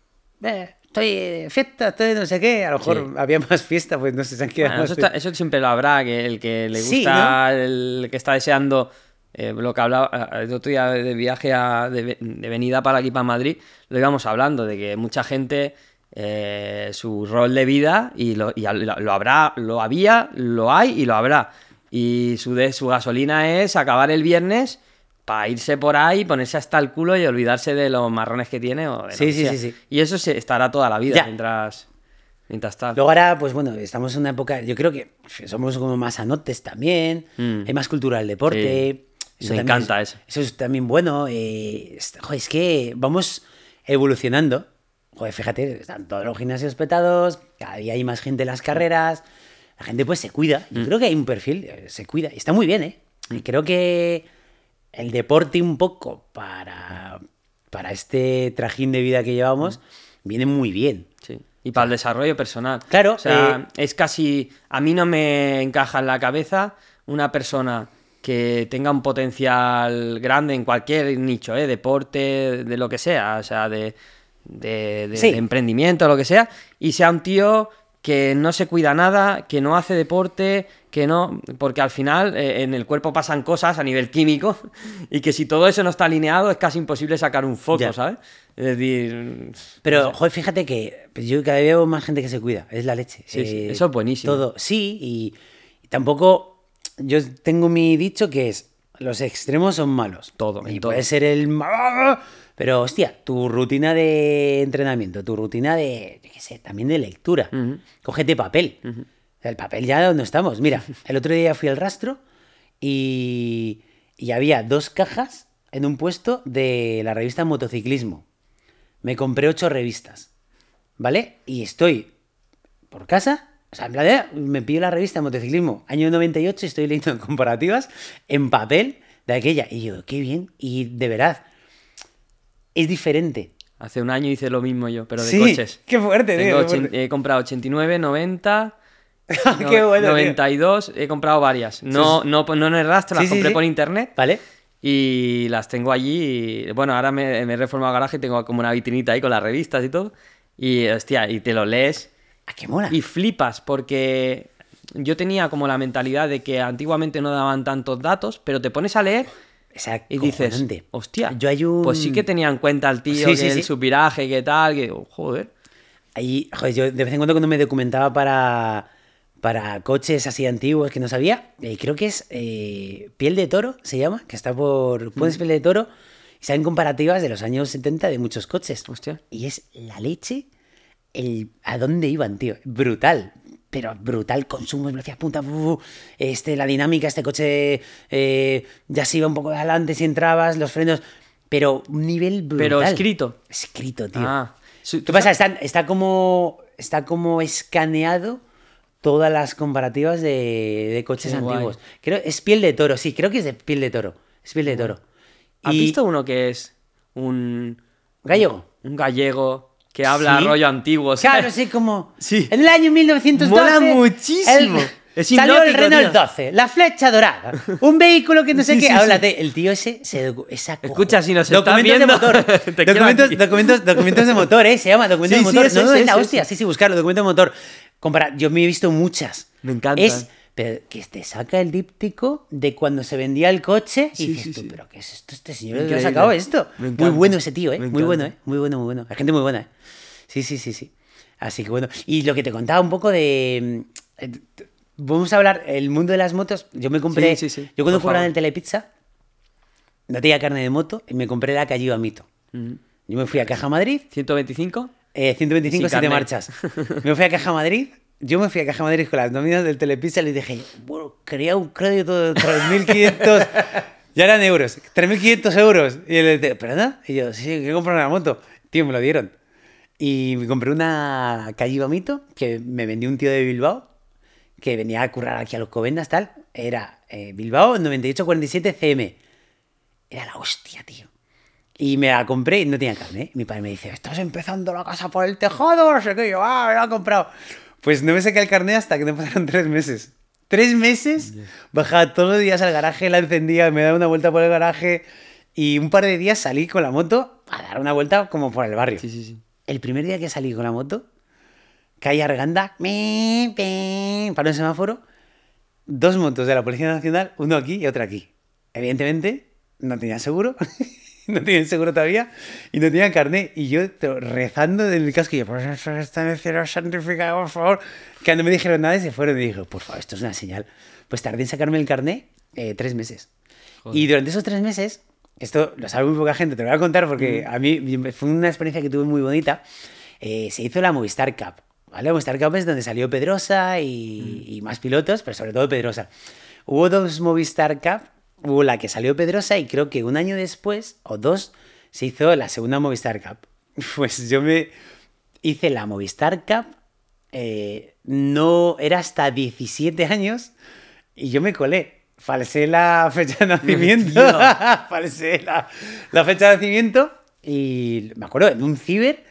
eh, estoy de fiesta, estoy de no sé qué. A lo mejor Sí. había más fiesta, pues no sé, se han quedado Bueno, eso, más está- eso siempre lo habrá, que el que le Sí, gusta, el que está deseando, eh, lo que hablaba eh, el otro día de viaje a- de, de venida para aquí, para Madrid, lo íbamos hablando, de que mucha gente, eh, su rol de vida, y, lo, y lo habrá, lo había, lo hay y lo habrá. Y su, de, su gasolina es acabar el viernes para irse por ahí, ponerse hasta el culo y olvidarse de los marrones que tiene. O de Sí, sí, sí, sí. Y eso se estará toda la vida Ya. mientras, mientras tal. Luego ahora, pues bueno, estamos en una época, yo creo que somos como más anotes también, Mm. hay más cultura del deporte. Sí. Me encanta es- eso. Eso es también bueno. eh, es, joder, es que vamos evolucionando. Joder, fíjate, están todos los gimnasios petados, cada día hay más gente en las carreras, la gente pues se cuida. Mm. Yo creo que hay un perfil, eh, se cuida, y está muy bien, ¿eh? Y creo que el deporte un poco para, para este trajín de vida que llevamos viene muy bien. Sí. Y para el desarrollo personal. Claro, O sea, es casi. A mí no me encaja en la cabeza una persona que tenga un potencial grande en cualquier nicho, ¿eh? deporte, de lo que sea, o sea, de, de, de- Sí. de emprendimiento, lo que sea, y sea un tío que no se cuida nada, que no hace deporte, que no. Porque al final eh, en el cuerpo pasan cosas a nivel químico y que si todo eso no está alineado es casi imposible sacar un foco, Ya. ¿sabes? Es decir. Pero, joder, fíjate que pues yo cada vez veo más gente que se cuida, es la leche. Sí, sí, Eh, eso es buenísimo. Todo, sí, y, y tampoco. Yo tengo mi dicho que es: los extremos son malos. Todo, Y todo. puede ser el. ma- Pero, hostia, tu rutina de entrenamiento, tu rutina de. Qué sé, también de lectura. Ujú. Cógete papel. El papel ya donde estamos. Mira, el otro día fui al rastro y, y había dos cajas en un puesto de la revista Motociclismo. Me compré ocho revistas, ¿vale? Y estoy por casa, o sea, en plan, de, me pido la revista Motociclismo, año 98, y estoy leyendo comparativas en papel de aquella. Y yo, qué bien, y de verdad, es diferente. Hace un año hice lo mismo yo, pero de sí, coches. qué fuerte, tío. Tengo qué fuerte. he comprado 89, 90, no- Qué bueno, tío. 92, he comprado varias. No, no, no en el rastro, las Sí, compré por internet ¿Vale? y las tengo allí. y, bueno, ahora me, me he reformado el garaje y tengo como una vitrinita ahí con las revistas y todo. Y hostia, y te lo lees ¿A qué mola? y flipas porque yo tenía como la mentalidad de que antiguamente no daban tantos datos, pero te pones a leer y dices, hostia, Yo hay un... pues sí que tenía en cuenta el tío, Sí, que sí, el sí. subviraje, que tal, que oh, joder. Ahí, joder, yo de vez en cuando cuando me documentaba para, para coches así antiguos que no sabía, eh, creo que es eh, Piel de Toro, se llama, que está por... Pones Piel de Toro y salen comparativas de los años 70 de muchos coches. Hostia. Y es la leche, el a dónde iban, tío. Brutal. Pero brutal, consumo, velocidad punta, este, la dinámica, este coche eh, ya se iba un poco de adelante si entrabas, los frenos, pero un nivel brutal. Pero escrito. Escrito, tío. Ah, ¿Qué pasa? Está, está como está como escaneado todas las comparativas de, de coches Qué guay. antiguos. Creo, es piel de toro, sí, creo que es de piel de toro. Es piel de toro. ¿Has Y- visto uno que es un, Gallego. un gallego que habla Sí. rollo antiguo? Claro, sí, como. Sí. En el año 1912. Mola muchísimo. el- Es salió el Renault tío. 12, la flecha dorada, un vehículo que no sé Sí, qué. sí. Háblate, el tío ese se esa Escucha, si nos documentos viendo, de motor. documentos, documentos, documentos de motor, ¿eh? Se llama documentos de motor. no, no, es la hostia. Sí, sí, buscarlo, documentos de motor. Compara- yo me he visto muchas. Me encanta. Es, pero que te saca el díptico de cuando se vendía el coche y Sí, dices sí, tú, sí. pero ¿qué es esto? Este señor ¿de dónde ha sacado esto? Muy bueno ese tío, ¿eh? Muy bueno, ¿eh? Muy bueno, muy bueno. Hay gente muy buena, ¿eh? Sí, sí, sí, sí. Así que bueno. Y lo que te contaba un poco de... mm, eh, Vamos a hablar, el mundo de las motos. Yo me compré... Yo cuando Por curraba en el Telepizza, no tenía carne de moto y me compré la Calliva Mito. Mm. Yo me fui a Caja Madrid, 125. eh, 125 Sin siete carnet. marchas. Me fui a Caja Madrid. Yo me fui a Caja Madrid con las nóminas del Telepizza y les dije, bueno, quería un crédito de 3.500... ya eran euros. 3.500 euros. Y él dice, ¿perdona? Y yo, sí, que comprar una moto. Tío, me lo dieron. Y me compré una Calliva Mito que me vendió un tío de Bilbao que venía a currar aquí a los Covendas, tal. Era eh, Bilbao 9847 CM. Era la hostia, tío. Y me la compré y no tenía carne. ¿eh? Mi padre me dice, estás empezando la casa por el tejado, no sé qué. Y yo, ah, me la he comprado. Pues no me saqué el carnet hasta que no pasaron tres meses. Tres meses, bajaba todos los días al garaje, la encendía, me daba una vuelta por el garaje y un par de días salí con la moto a dar una vuelta como por el barrio. Sí, sí, sí. El primer día que salí con la moto, calle Arganda, pi, para un semáforo, dos motos de la Policía Nacional, uno aquí y otro aquí. Evidentemente, no tenía seguro, no tenían seguro todavía, y no tenían carnet. Y yo rezando en el casco, y yo, por eso está en el cielo santificado, por favor. Que no me dijeron nada y se fueron y dije, por favor, esto es una señal. Pues tardé en sacarme el carnet eh, tres meses. Y durante esos tres meses, esto lo sabe muy poca gente, te lo voy a contar porque a mí fue una experiencia que tuve muy bonita. Eh, se hizo la Movistar Cup. ¿vale? Movistar Cup es donde salió Pedrosa y, y más pilotos, pero sobre todo Pedrosa. Hubo dos Movistar Cup. Hubo la que salió Pedrosa y creo que un año después, o dos, se hizo la segunda Movistar Cup. Pues yo me hice la Movistar Cup. eh, no era hasta 17 años y yo me colé. Falsé la fecha de nacimiento. Falsé la, la fecha de nacimiento. Y me acuerdo, en un ciber,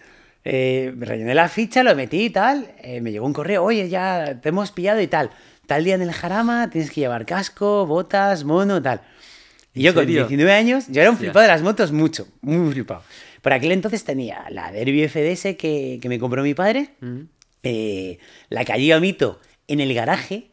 eh, me rellené la ficha, lo metí y tal. eh, me llegó un correo, oye, ya te hemos pillado y tal. Tal día en el jarama, tienes que llevar casco, botas, mono, tal. Y ¿En yo con serio? 19 años, yo era un flipado de las motos, mucho, muy flipado. Por aquel entonces tenía la Derby FDS que, que me compró mi padre, Mm. eh, la Calliva Mito en el garaje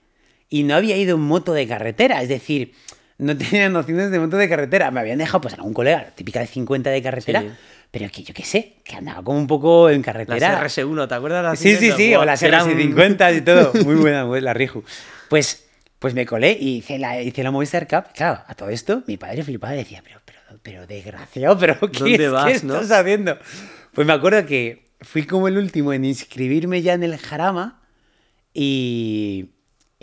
y no había ido en moto de carretera, es decir, no tenía nociones de moto de carretera. Me habían dejado pues a un colega, típica de 50 de carretera, Sí. pero que yo qué sé, que andaba como un poco en Las carretera. RS1, ¿te acuerdas? Las Sí, sí, 50? sí, o las que eran- RS50 y todo. Muy buena, pues, la Riju. Pues, pues me colé y hice la, hice la Movistar Cup. Claro, a todo esto, mi padre flipaba y decía, pero, pero, pero desgraciado, pero ¿qué, ¿Dónde es- vas, qué no? estás haciendo? Pues me acuerdo que fui como el último en inscribirme ya en el Jarama y,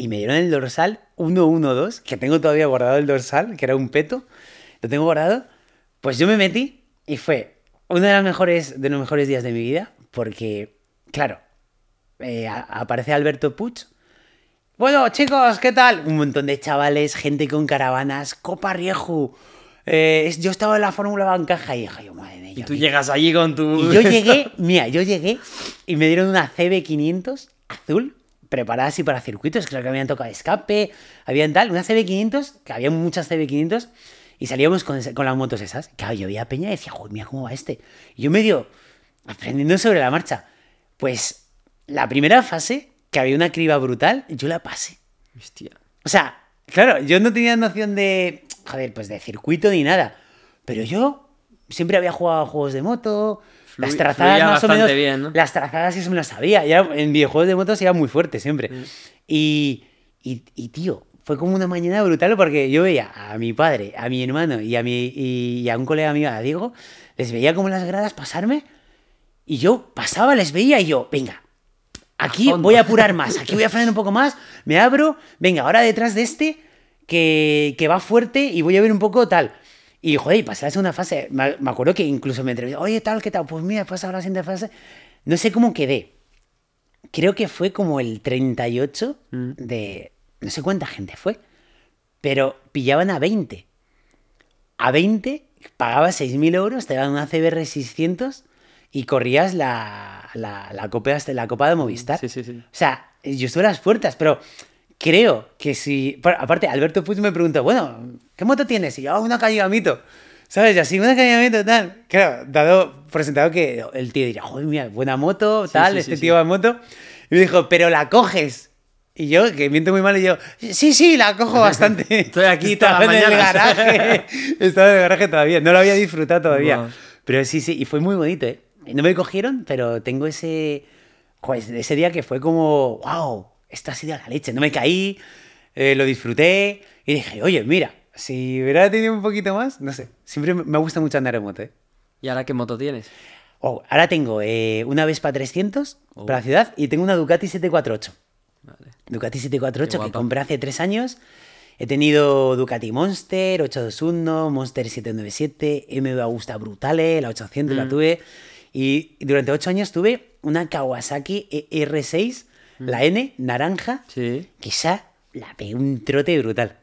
y me dieron el dorsal 112, que tengo todavía guardado el dorsal, que era un peto. Lo tengo guardado. Pues yo me metí y fue uno de los mejores, de los mejores días de mi vida, porque, claro, eh, aparece Alberto Puig. Bueno, chicos, ¿qué tal? Un montón de chavales, gente con caravanas, Copa Rieju. Eh, yo estaba en la Fórmula Bancaja y dije, yo, madre mía, Y, tú "¿Qué llegas allí con tu... y yo llegué, mira, yo llegué y me dieron una CB500 azul, preparada así para circuitos, creo que habían tocado escape, habían tal, una CB500, que había muchas CB500, y salíamos con, con las motos esas. Claro, yo veía a Peña y decía, joder, mira cómo va este. Y yo medio aprendiendo sobre la marcha. Pues la primera fase, que había una criba brutal, yo la pasé. Hostia. O sea, claro, yo no tenía noción de, joder, pues de circuito ni nada. Pero yo siempre había jugado a juegos de moto, Flu- las trazadas más o menos. bien, ¿no? Las trazadas eso me las sabía. Ya en videojuegos de motos era muy fuerte siempre. Y, y, y, tío, fue como una mañana brutal porque yo veía a mi padre, a mi hermano y a, mi, y, y a un colega mío, a Diego, les veía como las gradas pasarme y yo pasaba, les veía y yo, venga, aquí voy a apurar más, aquí voy a frenar un poco más, me abro, venga, ahora detrás de este que, que va fuerte y voy a ver un poco tal. Y joder, y pasé la segunda fase. Me, me acuerdo que incluso me entrevisté, oye, tal, ¿qué tal? Pues mira, pasa ahora la siguiente fase. No sé cómo quedé. Creo que fue como el 38 Mm. de. No sé cuánta gente fue. Pero pillaban a 20. A 20 pagabas 6.000 euros, te daban una CBR 600 y corrías la, la, la, copa, la Copa de Movistar. Sí, sí, sí. O sea, yo estuve a las puertas, pero creo que si. Aparte, Alberto Puig me preguntó, bueno, ¿qué moto tienes? Y yo, "Ah, una Cañamito. ¿Sabes? Y así, una Cañamito, tal. Claro, dado por sentado que el tío dirá, joder, mira, buena moto, Sí, tal, sí, este sí, tío sí. va en moto. Y me dijo, pero la coges. Y yo, que miento muy mal, y yo, sí, sí, la cojo bastante. Estoy aquí Estaba todas las en el garaje. Estaba en el garaje todavía. No lo había disfrutado todavía. Guau. Pero sí, sí, y fue muy bonito, ¿eh? No me cogieron, pero tengo ese. Joder, ese día que fue como, wow, esta ha sido la leche. No me caí, eh, lo disfruté y dije, oye, mira, si hubiera tenido un poquito más, no sé. Siempre me gusta mucho andar en moto, ¿eh? ¿Y ahora qué moto tienes? Oh, ahora tengo eh, una Vespa 300 Oh. para la ciudad y tengo una Ducati 748. Vale. Ducati 748 Qué que compré hace tres años. He tenido Ducati Monster 821, Monster 797, MV Augusta Brutale, la 800 Mm. la tuve. Y durante ocho años tuve una Kawasaki E- R6, Mm. La N, naranja, Sí. que esa la pegué un trote brutal.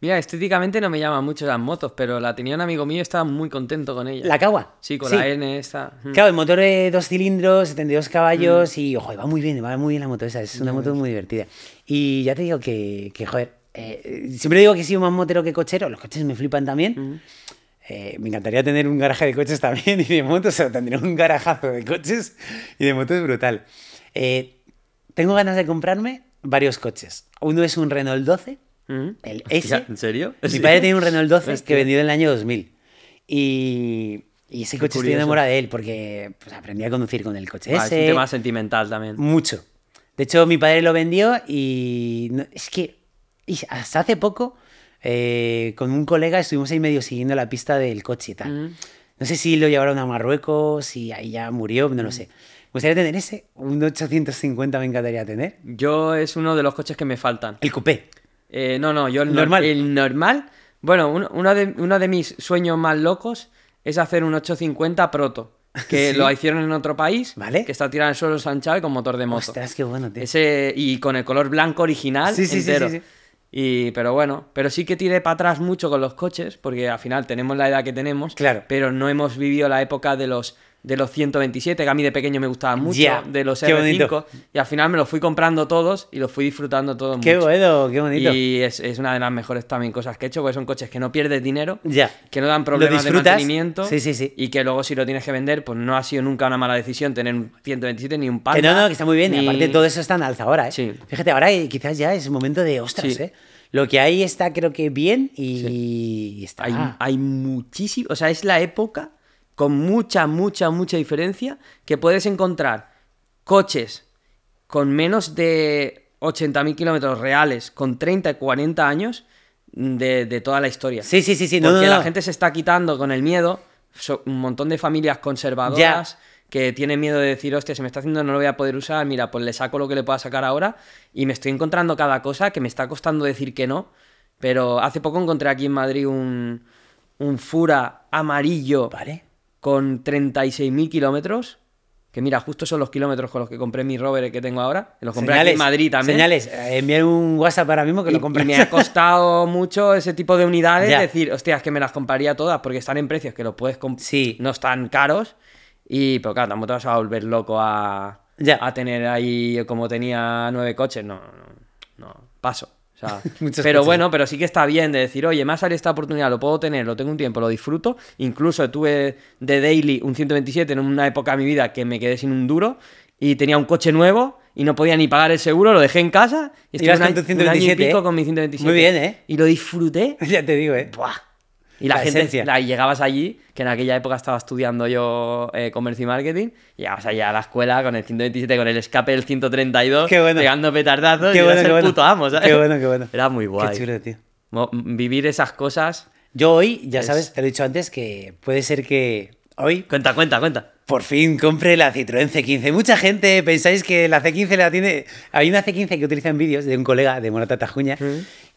Mira, estéticamente no me llaman mucho las motos, pero la tenía un amigo mío y estaba muy contento con ella. ¿La Kawa? Sí, con Sí. la N esta. Mm. Claro, el motor de dos cilindros, 72 caballos y, ojo, va muy bien, va muy bien la moto esa, es una moto muy divertida. Y ya te digo que, que joder, eh, siempre digo que he sido más motero que cochero, los coches me flipan también. Eh, me encantaría tener un garaje de coches también y de motos, o sea, tendría un garajazo de coches y de motos brutal. Eh, tengo ganas de comprarme varios coches. Uno es un Renault 12, Mm. el Hostia, S. ¿En serio? Mi Sí. padre tiene un Renault 12 que Hostia. vendió en el año 2000. Y, y ese Qué coche estoy curioso. enamorado de él porque pues, aprendí a conducir con el coche es ese. un tema sentimental también. Mucho. De hecho, mi padre lo vendió y no- es que y hasta hace poco eh, con un colega estuvimos ahí medio siguiendo la pista del coche y tal. Mm. No sé si lo llevaron a Marruecos y ahí ya murió, no lo sé. Me gustaría tener ese, un 850 me encantaría tener. Yo es uno de los coches que me faltan. El coupé. Eh, no, no, yo el nor- Normal. El normal. Bueno, uno, uno de, uno de mis sueños más locos es hacer un 850 proto. Que ¿Sí? lo hicieron en otro país. Vale. Que está tirado en el suelo sanchado y con motor de moto. Ostras, qué bueno, tío. Ese, y con el color blanco original Sí, sí, sí, entero. sí, sí. Y, pero bueno, pero sí que tiré para atrás mucho con los coches, porque al final tenemos la edad que tenemos, Claro. pero no hemos vivido la época de los de los 127, que a mí de pequeño me gustaban mucho, Ya, de los qué R5, bonito. y al final me los fui comprando todos y los fui disfrutando todos Qué mucho. bueno, qué bonito. Y es, es una de las mejores también cosas que he hecho, porque son coches que no pierdes dinero, Ya. que no dan problemas de mantenimiento, Sí, sí, sí. y que luego si lo tienes que vender, pues no ha sido nunca una mala decisión tener un 127 ni un Panda. Que no, no, que está muy bien. y aparte todo eso está en alza ahora, ¿eh? Sí. Fíjate, ahora quizás ya es momento de ostras, Sí. ¿eh? Lo que hay está creo que bien y, y está... Hay, hay muchísimo, o sea, es la época con mucha, mucha, mucha diferencia que puedes encontrar coches con menos de 80.000 kilómetros reales, con 30 y 40 años de, de toda la historia. Sí, sí, sí, sí. Porque no, no. la gente se está quitando con el miedo, so- un montón de familias conservadoras que tienen miedo de decir, hostia, se me está haciendo, no lo voy a poder usar, mira, pues le saco lo que le pueda sacar ahora y me estoy encontrando cada cosa que me está costando decir que no, pero hace poco encontré aquí en Madrid un, un Fura amarillo Vale. Con 36.000 kilómetros, que mira, justo son los kilómetros con los que compré mi rover que tengo ahora. Los compré aquí en Madrid también. Señales, eh, enviar un WhatsApp ahora mismo que Y- lo y compré. me ha costado mucho ese tipo de unidades. Ya. Decir, hostia, es que me las compraría todas porque están en precios que los puedes comprar. Sí. No están caros. Y, pero claro, tampoco te vas a volver loco a, Ya. a tener ahí, como tenía nueve coches. No, no, no, paso. O sea, pero bueno, pero sí que está bien de decir, oye, me ha salido esta oportunidad, lo puedo tener, lo tengo un tiempo, lo disfruto. Incluso tuve de daily un 127 en una época de mi vida que me quedé sin un duro y tenía un coche nuevo y no podía ni pagar el seguro, lo dejé en casa y estuve un año, un año y 127, pico ¿eh? con mi 127. Muy bien, ¿eh? Y lo disfruté. ya te digo, ¿eh? ¡buah! Y la, La gente, esencia. la- y llegabas allí, que en aquella época estaba estudiando yo eh, comercio y marketing, y llegabas allá a la escuela con el 127, con el escape del 132, Qué bueno. pegando petardazos Qué y bueno, qué bueno. puto amo, ¿sabes? Qué bueno, qué bueno. Era muy guay. Qué chulo, tío. Vivir esas cosas... Yo hoy, ya Es- sabes, te lo he dicho antes, que puede ser que hoy Cuenta, cuenta, cuenta. por fin compre la Citroën C15. Mucha gente pensáis que la C15 la tiene. Hay una C15 que utiliza en vídeos de un colega de Morata Tajuña.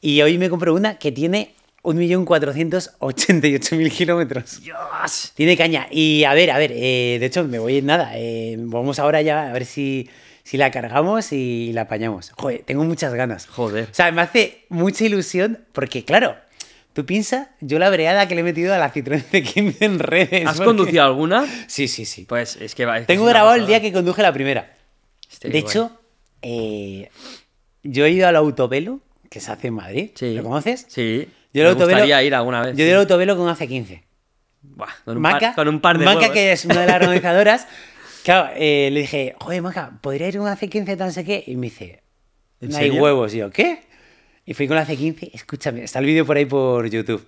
Y hoy me compré una que tiene 1.488.000 kilómetros. ¡Dios! Tiene caña. Y a ver, a ver, eh, de hecho me voy en nada. eh, vamos ahora ya a ver si, si la cargamos y la apañamos. Joder, tengo muchas ganas. Joder. O sea, me hace mucha ilusión porque, claro, tú piensas, yo la breada que le he metido a la Citroën C15 en redes. ¿Has porque- conducido alguna? Sí, sí, sí. Pues es que va. es Tengo grabado el día que conduje la primera. Este, De hecho, eh, yo he ido al autovelo, que se hace en Madrid. Sí. ¿Lo conoces? Sí. Yo me el autovelo- gustaría ir alguna vez. Yo di el autovelo con hace 15. Buah, con, un Maca, par, con un par de Maca, huevos. que es una de las organizadoras, claro, eh, le dije, joder, Maca, ¿podría ir una C15 tan sé qué? Y me dice, ¿En no hay huevos. Y yo, ¿qué? Y fui con la C15, escúchame, está el vídeo por ahí por YouTube.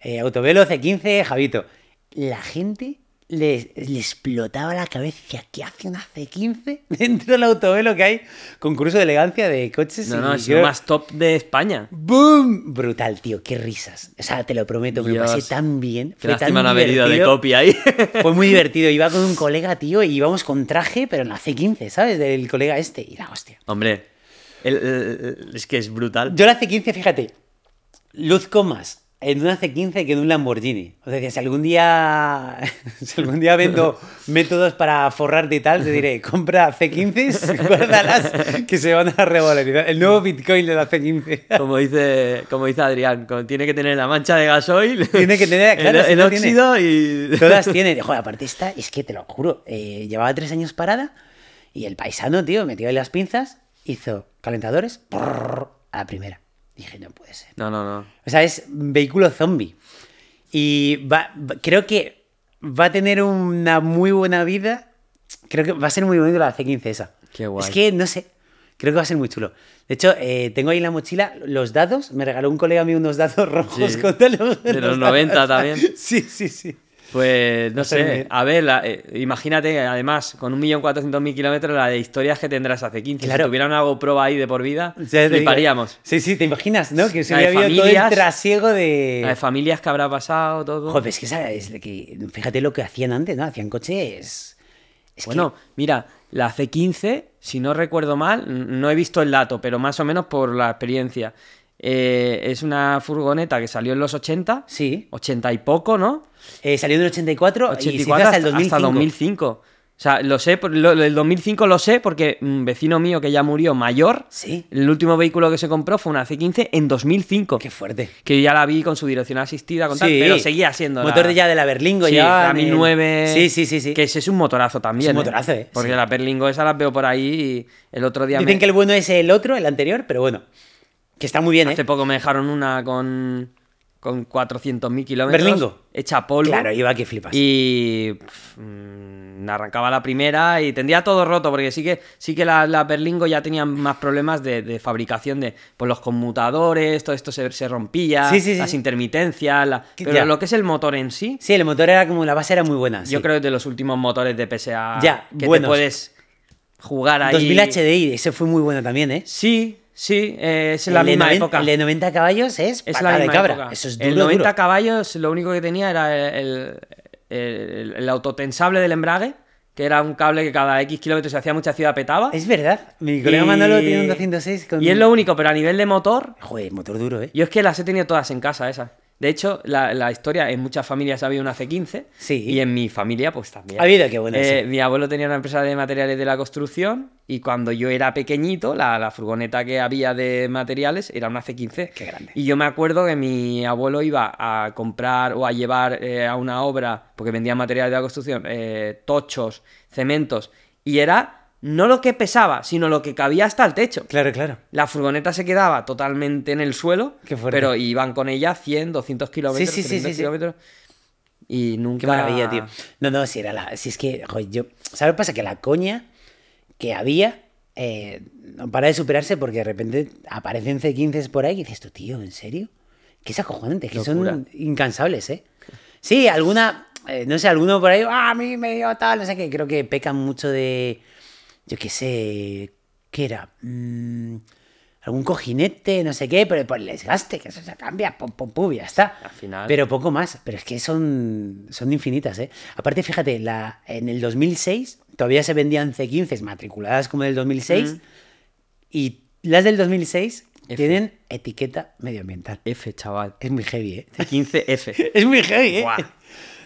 Eh, Autovelo C15, Javito. La gente le, le explotaba la cabeza y decía, ¿qué hace una C15 dentro del autovelo que hay? Concurso de elegancia de coches. No, no, es yo- lo más top de España. ¡Boom! Brutal, tío, qué risas. O sea, te lo prometo, me lo pasé tan bien. Qué fue lástima tan de divertido. copy ahí. Fue muy divertido. Iba con un colega, tío, y íbamos con traje, pero en la C15, ¿sabes? Del colega este. Y la hostia. Hombre, el- el- el- es que es brutal. Yo la C15, fíjate, luzco más en una C15 que en un Lamborghini. O sea, si algún día, si algún día vendo métodos para forrarte y tal, te diré, compra C15, guárdalas, que se van a revalorizar. El nuevo Bitcoin de la C15. Como dice, como dice Adrián, tiene que tener la mancha de gasoil, Tiene que tener, claro, el, si el no tiene- óxido y... Todas tienen. Joder, aparte esta, es que te lo juro, eh, llevaba tres años parada y el paisano, tío, metió ahí las pinzas, hizo calentadores prrr, a la primera. Dije, no puede ser. No, no, no. O sea, es vehículo zombie. Y va, creo que va a tener una muy buena vida. Creo que va a ser muy bonito la C15 esa. Qué guay. Es que, no sé, creo que va a ser muy chulo. De hecho, eh, tengo ahí en la mochila los dados. Me regaló un colega mío unos dados rojos Sí. con de los, De los 90 también. Sí, sí, sí. Pues no sé, a ver, la- eh, imagínate, además, con 1.400.000 kilómetros, la de historias que tendrás hace 15. Claro. Si tuvieran una GoPro ahí de por vida, fliparíamos. Sí, sí, te imaginas, ¿no? Que se hubiera habido todo el trasiego de. La de familias que habrá pasado, todo. Joder, es que, ¿sabes? que fíjate lo que hacían antes, ¿no? Hacían coches. Es que- Bueno, mira, la C15, si no recuerdo mal, no he visto el dato, pero más o menos por la experiencia. Eh, es una furgoneta que salió en los 80, Sí. 80 y poco, ¿no? Eh, salió en el 84, y 84 hasta el 2005. hasta 2005. O sea, lo sé, lo, el 2005 lo sé porque un vecino mío que ya murió mayor, Sí. el último vehículo que se compró fue una C15 en 2005. Qué fuerte. Que ya la vi con su dirección asistida, con tal, Sí. pero seguía siendo. Motor la- de ya de la Berlingo, Sí, ya. la en el- 1009. Sí, sí, sí. sí. Que ese es un motorazo también. Es un motorazo, ¿eh? Porque la Berlingo esa las veo por ahí y el otro día Dicen me- que el bueno es el otro, el anterior, pero bueno. Que está muy bien, ¿eh? hace poco me dejaron una con, con 400.000 kilómetros. Berlingo. Hecha polvo. Claro, iba que flipas. Y mm, arrancaba la primera y tendría todo roto, porque sí que, sí que la, la Berlingo ya tenía más problemas de, de fabricación de pues, los conmutadores, todo esto se, se rompía, Sí, sí, sí. las intermitencias, la- pero ya. lo que es el motor en sí, Sí, el motor era como la base era muy buena. yo creo que de los últimos motores de PSA Ya, que buenos. te puedes jugar ahí. 2000 HDI, ese fue muy bueno también, ¿eh? Sí, sí, eh, es la el, de misma 90, época. el de 90 caballos es, Es la de misma cabra. época. Eso es duro, el 90 duro. caballos, lo único que tenía era el, el, el autotensable del embrague, que era un cable que cada X kilómetros se hacía mucha ciudad petaba. Es verdad. Mi colega Y- Manolo tiene un 206 con... Y es lo único, pero a nivel de motor, Joder, motor duro, ¿eh? yo es que las he tenido todas en casa esas. De hecho, la, la historia, en muchas familias había una C15 Sí. y en mi familia pues también. Ha habido, qué bueno. Eh. Mi abuelo tenía una empresa de materiales de la construcción y cuando yo era pequeñito, la, la furgoneta que había de materiales era una C15. Qué grande. Y yo me acuerdo que mi abuelo iba a comprar o a llevar eh, a una obra, porque vendía materiales de la construcción, eh, tochos, cementos, y era no lo que pesaba, sino lo que cabía hasta el techo. Claro, claro. La furgoneta se quedaba totalmente en el suelo, Qué pero iban con ella 100, 200 kilómetros, Sí, sí, sí, 300 sí, sí. kilómetros. Y nunca... Qué maravilla, tío. No, no, si era la. Si es que, joder, yo. ¿Sabes lo que pasa? Que la coña que había eh, no para de superarse porque de repente aparecen C15s por ahí y dices tú, tío, ¿en serio? Que es acojonante, que Locura. son incansables, ¿eh? Sí, alguna. eh, no sé, alguno por ahí, ah, a mí me dio tal, no sé qué. Creo que pecan mucho de. Yo qué sé. ¿Qué era? Mm, algún cojinete, no sé qué, pero por el desgaste, que eso se cambia, pum, pum, pum, ya está. Al final. Pero poco más. Pero es que son, son infinitas, ¿eh? Aparte, fíjate, la, en el 2006 todavía se vendían C15 matriculadas como del 2006 Mm. y las del 2006 F. tienen etiqueta medioambiental. F, chaval. Es muy heavy, ¿eh? 15F. Es muy heavy, ¿eh? Buah.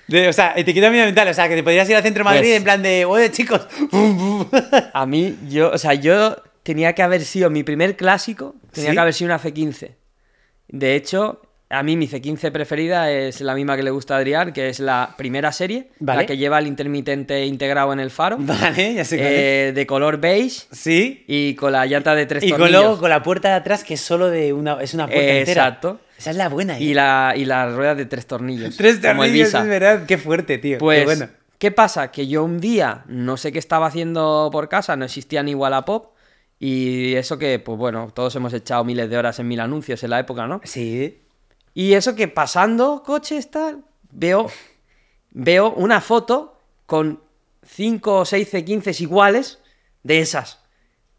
De- o sea, etiqueta medioambiental, o sea, que te podrías ir al centro de Madrid Pues- en plan de, oye, chicos, bum, bum". A mí, yo, o sea, yo tenía que haber sido mi primer clásico, tenía ¿Sí? que haber sido una C15. De hecho, a mí mi C15 preferida es la misma que le gusta a Adrián, que es la primera serie, Vale. la que lleva el intermitente integrado en el faro, Vale, ya sé cuál es. eh, de color beige Sí. y con la llanta de tres Y con, tornillos. luego con la puerta de atrás que es solo de una, es una puerta Eh, entera. exacto. Esa es la buena, ¿eh? Y la, y la rueda de tres tornillos. Tres tornillos, es verdad. Qué fuerte, tío. Pues, Qué bueno. ¿qué pasa? Que yo un día, no sé qué estaba haciendo por casa, no existía ni Wallapop. Y eso que, pues bueno, todos hemos echado miles de horas en mil anuncios en la época, ¿no? Sí. Y eso que pasando coches, tal, veo, veo una foto con 5 o 6 C15 iguales de esas,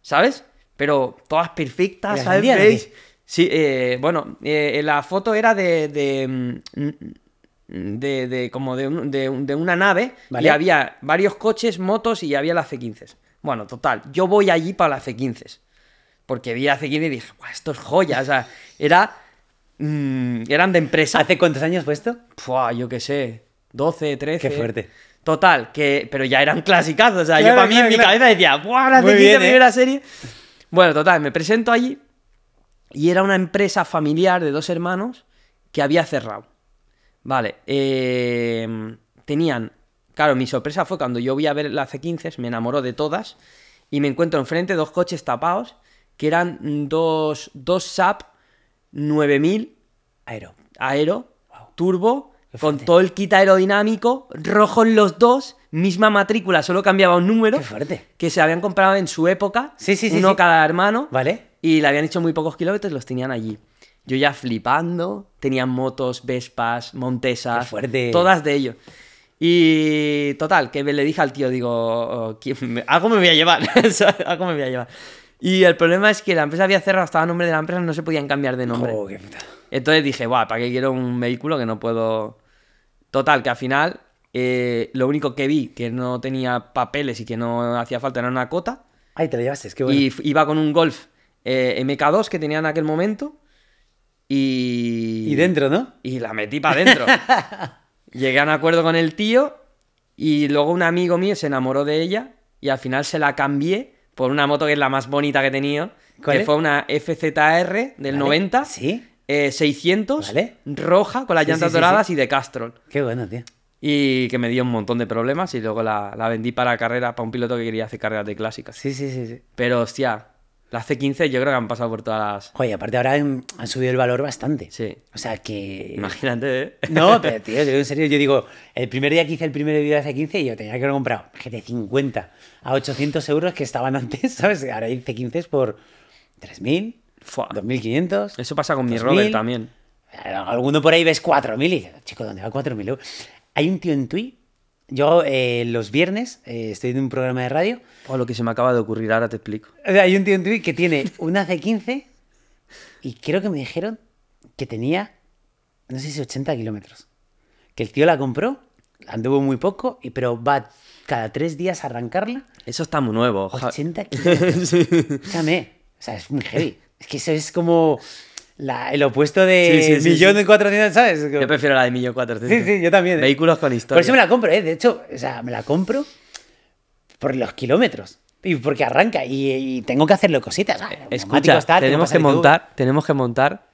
¿sabes? Pero todas perfectas, ¿Las ¿sabes? Sí, eh, bueno, eh, la foto era de, de, mm, de, de- como de, un- de un- de una nave Vale. y había varios coches, motos y había las C15. Bueno, total, yo voy allí para las C15. Porque vi a C15 y dije, "Buah, esto es joya, o sea, era... mm, eran de empresa. ¿Hace cuántos años fue esto? Fua, yo qué sé, 12, 13. Qué fuerte. Total, que, pero ya eran clasicazos. O sea, yo para mí claro, en mi cabeza decía, ¡buah, la Muy C15 bien, ¿eh? primera serie! Bueno, total, me presento allí y era una empresa familiar de dos hermanos que había cerrado. Vale, eh, tenían. Claro, mi sorpresa fue cuando yo voy a ver la C15, me enamoró de todas y me encuentro enfrente dos coches tapados que eran dos, dos SAP 9000 Aero. aero, turbo, con todo el kit aerodinámico, rojo en los dos, misma matrícula, solo cambiaba un número, Qué fuerte. que se habían comprado en su época, Sí, sí, sí, uno cada hermano, ¿Vale? Y le habían hecho muy pocos kilómetros, los tenían allí. Yo ya flipando, tenían motos, Vespas, Montesas, todas de ellos. Y total, que le dije al tío, digo, oh, ¿quién me- algo me voy a llevar, algo me voy a llevar. Y el problema es que la empresa había cerrado, estaba a nombre de la empresa, no se podían cambiar de nombre. Oh, qué puta. Entonces dije, guau, ¿para qué quiero un vehículo que no puedo...? Total, que al final eh, lo único que vi que no tenía papeles y que no hacía falta era una cota. Ay, te lo llevaste, es que bueno. Y iba con un Golf eh, MK2 que tenía en aquel momento. Y... Y dentro, ¿no? Y la metí para adentro. Llegué a un acuerdo con el tío y luego un amigo mío se enamoró de ella y al final se la cambié por una moto que es la más bonita que he tenido, ¿Cuál que es? fue una FZR del Vale. 90, Sí. eh, 600, Vale. roja, con las Sí, llantas sí, sí, doradas y de Castrol. Qué bueno, tío. Y que me dio un montón de problemas y luego la, la vendí para carrera, para un piloto que quería hacer carreras de clásicas. Sí, sí, sí, sí. Pero hostia, las C15 yo creo que han pasado por todas las... Joder, aparte ahora han, han subido el valor bastante. Sí. O sea que. Imagínate, ¿eh? No, pero tío, en serio, yo digo, el primer día que hice el primer vídeo de C15, yo tenía que haber comprado GT50 a 800 euros que estaban antes, ¿sabes? Ahora hay C15 por 3.000, Fua. 2.500. Eso pasa con mi 2000. Robert también. Alguno por ahí ves 4.000 y dices, chico, ¿dónde va 4.000 euros? Hay un tío en Tui, yo eh, los viernes eh, estoy en un programa de radio, Oh, lo que se me acaba de ocurrir, ahora te explico. o sea, hay un tío en Tui que tiene una C15 y creo que me dijeron que tenía, no sé si 80 kilómetros. Que el tío la compró, anduvo muy poco, y, pero va cada tres días a arrancarla. Eso está muy nuevo. ja- 80 kilómetros. Escúchame, o sea, es muy heavy. Es que eso es como... la- el opuesto de Sí, sí, millón sí. cuatrocientos, ¿sabes? Yo prefiero la de 1400. Sí, sí, yo también. ¿eh? Vehículos con Por historia. eso me la compro, ¿eh? De hecho, o sea, me la compro por los kilómetros. Y porque arranca y, y tengo que hacerle cositas. ¿sabes? Escucha, tenemos que montar, tenemos que montar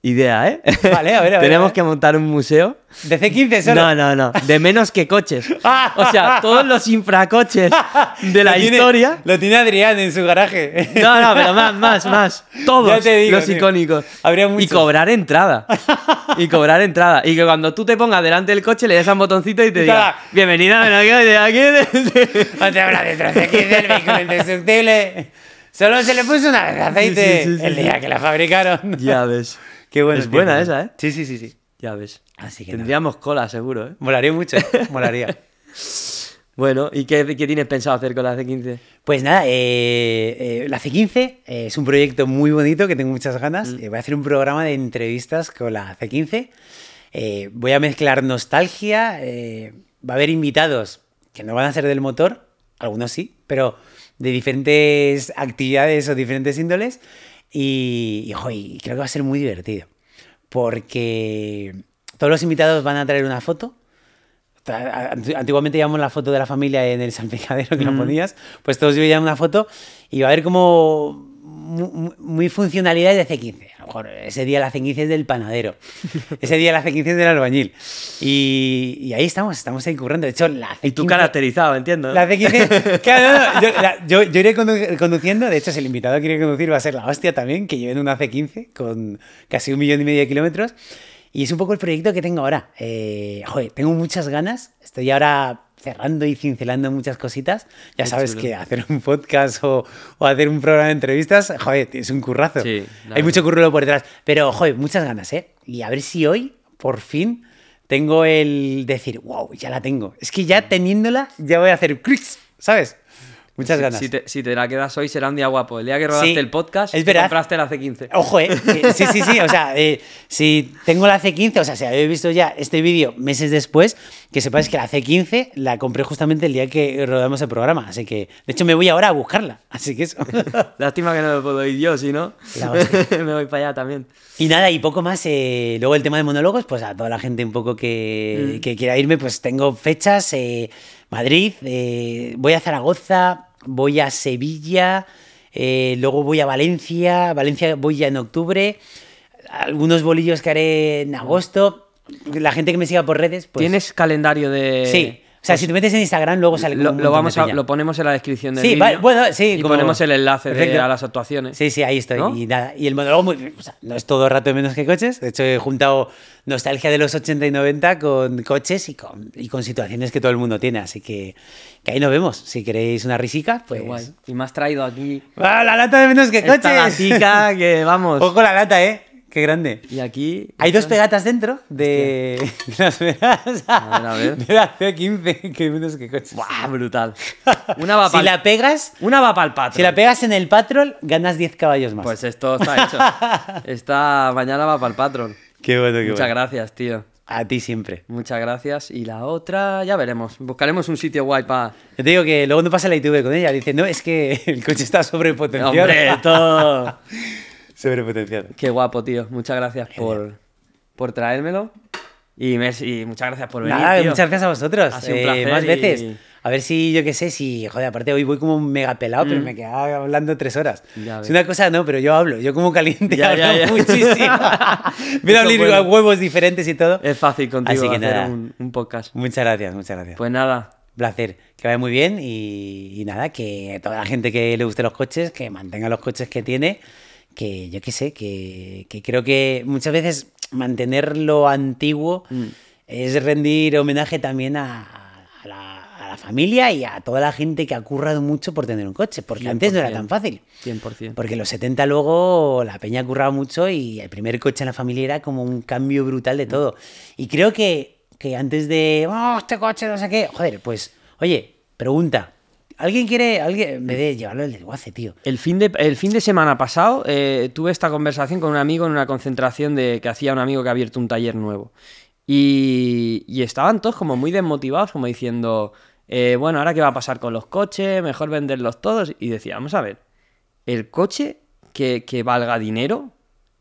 idea, ¿eh? Vale, a ver, a ver, tenemos a ver. que montar un museo. De C15 solo. No, no, no, de menos que coches. O sea, todos los infracoches de la Lo tiene- historia. Lo tiene Adrián en su garaje. No, no, pero más, más, más. Todos Ya te digo, los tío. icónicos. Habría y cobrar entrada. Y cobrar entrada. Y que cuando tú te pongas delante del coche le des a un botoncito y te diga, bienvenida, ven aquí, aquí. Detrás de C15, el vehículo indestructible. Solo se le puso una vez de aceite Sí, sí, sí, el día que la fabricaron. ya ves. Qué bueno. Es buena esa, ¿eh? Sí, sí, sí, sí. Ya ves. Así que nada. Tendríamos cola, seguro, ¿eh? Molaría mucho, molaría. Bueno, ¿y qué, qué tienes pensado hacer con la C15? Pues nada, eh, eh, la C15 eh, es un proyecto muy bonito que tengo muchas ganas. Mm. Voy a hacer un programa de entrevistas con la C15. Eh, voy a mezclar nostalgia. va a haber invitados que no van a ser del motor, algunos sí, pero de diferentes actividades o diferentes índoles. Y, y, jo, y creo que va a ser muy divertido. Porque todos los invitados van a traer una foto. Antiguamente llevamos la foto de la familia en el salpicadero que la ponías, pues todos llevan una foto y va a haber como mu- mu- muy funcionalidades de C15. A lo mejor ese día la C15 es del panadero, ese día la C15 es del albañil. Y, y ahí estamos, estamos ahí currando. De hecho, la C15... Y tú caracterizado, entiendo. La C15, claro, no, no, yo, la- yo- yo iré condu- conduciendo, de hecho, si el invitado quiere conducir va a ser la hostia también, que lleven una C15 con casi un millón y medio de kilómetros. Y es un poco el proyecto que tengo ahora. Eh, joder, tengo muchas ganas, estoy ahora cerrando y cincelando muchas cositas. Ya Qué sabes chulo. que hacer un podcast o, o hacer un programa de entrevistas, joder, es un currazo. Sí, Hay verdad. mucho curro por detrás. Pero, joder, muchas ganas, ¿eh? Y a ver si hoy, por fin, tengo el decir, wow, ya la tengo. Es que ya teniéndola, ya voy a hacer clics, ¿sabes? Muchas Si- ganas. Si te, si te la quedas hoy será un día guapo. El día que rodaste Sí, el podcast, es te verdad. compraste la C15. Ojo, ¿eh? Que- Sí, sí, sí. O sea, eh, si tengo la C15, o sea, si habéis visto ya este vídeo meses después, que sepáis que la C15 la compré justamente el día que rodamos el programa. Así que, de hecho, me voy ahora a buscarla. Así que eso. Lástima que no me puedo ir yo, si no, me voy para allá también. Y nada, y poco más. eh, luego el tema de monólogos, pues a toda la gente un poco que, Mm. que quiera irme, pues tengo fechas. eh, Madrid, eh, voy a Zaragoza, voy a Sevilla, eh, luego voy a Valencia, Valencia voy ya en octubre, algunos bolillos que haré en agosto. La gente que me siga por redes, pues... ¿Tienes calendario de...? Sí. O sea, si te metes en Instagram, luego sale Lo, lo de vamos a, lo ponemos en la descripción del Sí, vídeo. vale, bueno, sí, Y como- ponemos el enlace de- a las actuaciones. Sí, sí, ahí estoy. ¿No? Y, nada, y el monólogo, muy- o sea, no es todo rato de menos que coches. De hecho, he juntado nostalgia de los 80 y 90 con coches y con, y con situaciones que todo el mundo tiene. Así que, que ahí nos vemos. Si queréis una risica, pues. guay. Y me has traído aquí ¡Ah, la lata de menos que coches! esta latica que, vamos... Ojo la lata, ¿eh? Qué grande. Y aquí... Hay dos pegatas dentro de, de las pegatas A ver, a ver. de la C15 que menos que coches. ¡Buah, brutal! Una va Si la pegas, Una va para el patrón. si la pegas en el patrol, ganas 10 caballos más. Pues esto está hecho. Esta mañana va para el patrón. qué bueno, qué Muchas bueno. gracias, tío. A ti siempre. Muchas gracias. Y la otra, ya veremos. Buscaremos un sitio guay para. Yo te digo que luego no pasa la ITV con ella. Dice, no, es que el coche está sobrepotenciado. Hombre, esto. Sobrepotenciado. Qué guapo, tío. Muchas gracias por, por traérmelo. Y, me- y muchas gracias por venir. Nada, tío. muchas gracias a vosotros. Ha sido un Eh, placer más y- veces. A ver si, yo qué sé, si, joder, aparte hoy voy como un mega pelado, pero me quedaba hablando tres horas. Mm. Es una cosa, no, pero yo hablo. Yo como caliente Ya, hablo ya, ya. muchísimo. Voy a Eso abrir bueno. huevos diferentes y todo. Es fácil contigo Así que hacer nada. un, un podcast. Muchas gracias, muchas gracias. Pues nada. placer. Que vaya muy bien y, y nada, que toda la gente que le guste los coches, que mantenga los coches que tiene, que yo qué sé, que, que creo que muchas veces mantener lo antiguo Mm. es rendir homenaje también a, a la, a la familia y a toda la gente que ha currado mucho por tener un coche, porque antes no era 100%. tan fácil. 100%. Porque en los 70 luego la peña curraba mucho y el primer coche en la familia era como un cambio brutal de todo. Y creo que, que antes de, oh, este coche, no sé qué, joder, pues, oye, pregunta, ¿alguien quiere, alguien, en vez de llevarlo el desguace, tío? El fin de, el fin de semana pasado eh, tuve esta conversación con un amigo en una concentración de, que hacía un amigo que ha abierto un taller nuevo. Y, y estaban todos como muy desmotivados, como diciendo, eh, bueno, ahora qué va a pasar con los coches, mejor venderlos todos. Y decía, vamos a ver, el coche que, que valga dinero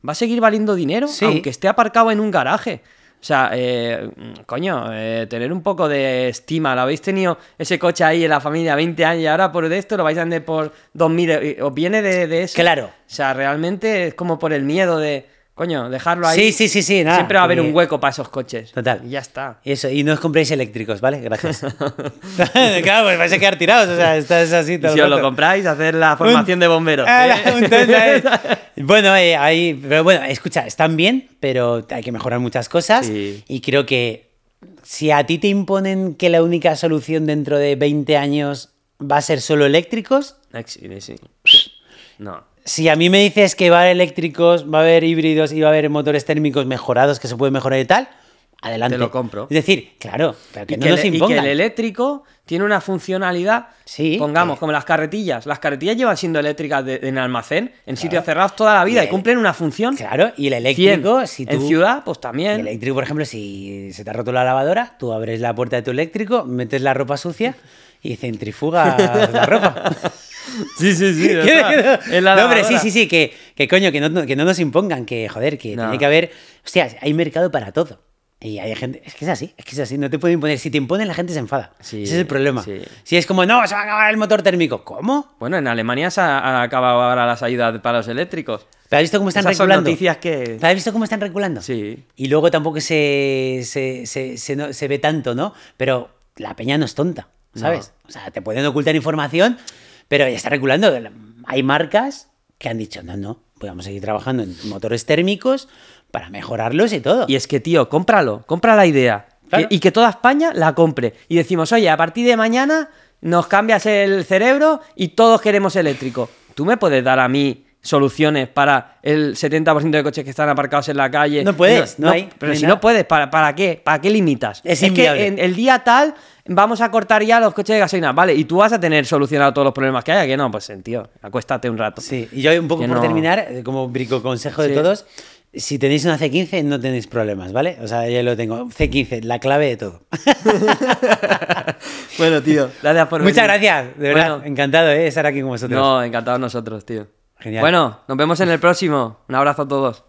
va a seguir valiendo dinero Sí. aunque esté aparcado en un garaje. O sea, eh, coño, eh, tener un poco de estima. ¿Lo habéis tenido ese coche ahí en la familia 20 años y ahora por esto lo vais a vender por 2.000? eh, ¿Os viene de, de eso? Claro. O sea, realmente es como por el miedo de, coño, dejarlo ahí. Sí, sí, sí, sí, nada, Siempre va a haber un hueco para esos coches. Total. Y ya está. Eso, y no os compréis eléctricos, ¿vale? Gracias. claro, pues vais a quedar tirados, o sea, estás así Y todo si os lo compráis, hacer la formación de bomberos. Ah, ¿eh? eh. Bueno, eh, ahí, pero bueno, escucha, están bien, pero hay que mejorar muchas cosas. Sí. Y creo que si a ti te imponen que la única solución dentro de 20 años va a ser solo eléctricos, Sí, sí. No. Si a mí me dices que va a haber eléctricos, va a haber híbridos y va a haber motores térmicos mejorados que se pueden mejorar y tal, adelante. Te lo compro. Es decir, claro, pero que Y no que, nos el, y que impongan. el eléctrico tiene una funcionalidad, Sí, pongamos, que- como las carretillas. Las carretillas llevan siendo eléctricas de- en almacén, en sitios cerrados toda la vida y, Y el- cumplen una función. Claro, y el 100. eléctrico, si tú... En ciudad, pues El también. eléctrico, por ejemplo, si se te ha roto la lavadora, tú abres la puerta de tu eléctrico, metes la ropa sucia y centrifugas la ropa. Sí, sí, sí. La no, hombre, sí, sí, sí, que, que coño, que no, que no nos impongan, que joder, que No. tiene que haber. Hostia, hay mercado para todo. Y hay gente. Es que es así, es que es así, no te puede imponer. Si te imponen, la gente se enfada. Sí, Ese es el problema. sí. Si es como, no, se va a acabar el motor térmico. ¿Cómo? Bueno, en Alemania se ha- han acabado ahora las ayudas para los eléctricos. ¿Pero has visto cómo están Esas son reculando? noticias que... ¿Pero ¿Has visto cómo están reculando? Sí. Y luego tampoco se, se, se, se se ve tanto, ¿no? Pero la peña no es tonta, ¿sabes? O sea, te pueden ocultar información, pero ya está reculando. Hay marcas que han dicho, no, no, pues vamos a seguir trabajando en motores térmicos para mejorarlos y todo. Y es que, tío, cómpralo, compra la idea. Claro. Que- y que toda España la compre. Y decimos, oye, a partir de mañana nos cambias el cerebro y todos queremos eléctrico. ¿Tú me puedes dar a mí soluciones para el 70% de coches que están aparcados en la calle? No puedes, no hay, Pero no hay si nada. no puedes, ¿para, ¿para qué? ¿Para qué limitas? Es que inviable. en el día tal vamos a cortar ya los coches de gasolina. Vale, y tú vas a tener solucionado todos los problemas que haya. Que no, pues, tío, acuéstate un rato. Sí, y yo un poco Que por no- terminar, eh, como brico consejo de todos, si tenéis una C15 no tenéis problemas, ¿vale? O sea, ya lo tengo. C15, la clave de todo. bueno, tío, gracias por Muchas venir. gracias, de verdad. Bueno. Encantado, ¿eh? Estar aquí con vosotros. No, encantados nosotros, tío. Genial. Bueno, nos vemos en el próximo. Un abrazo a todos.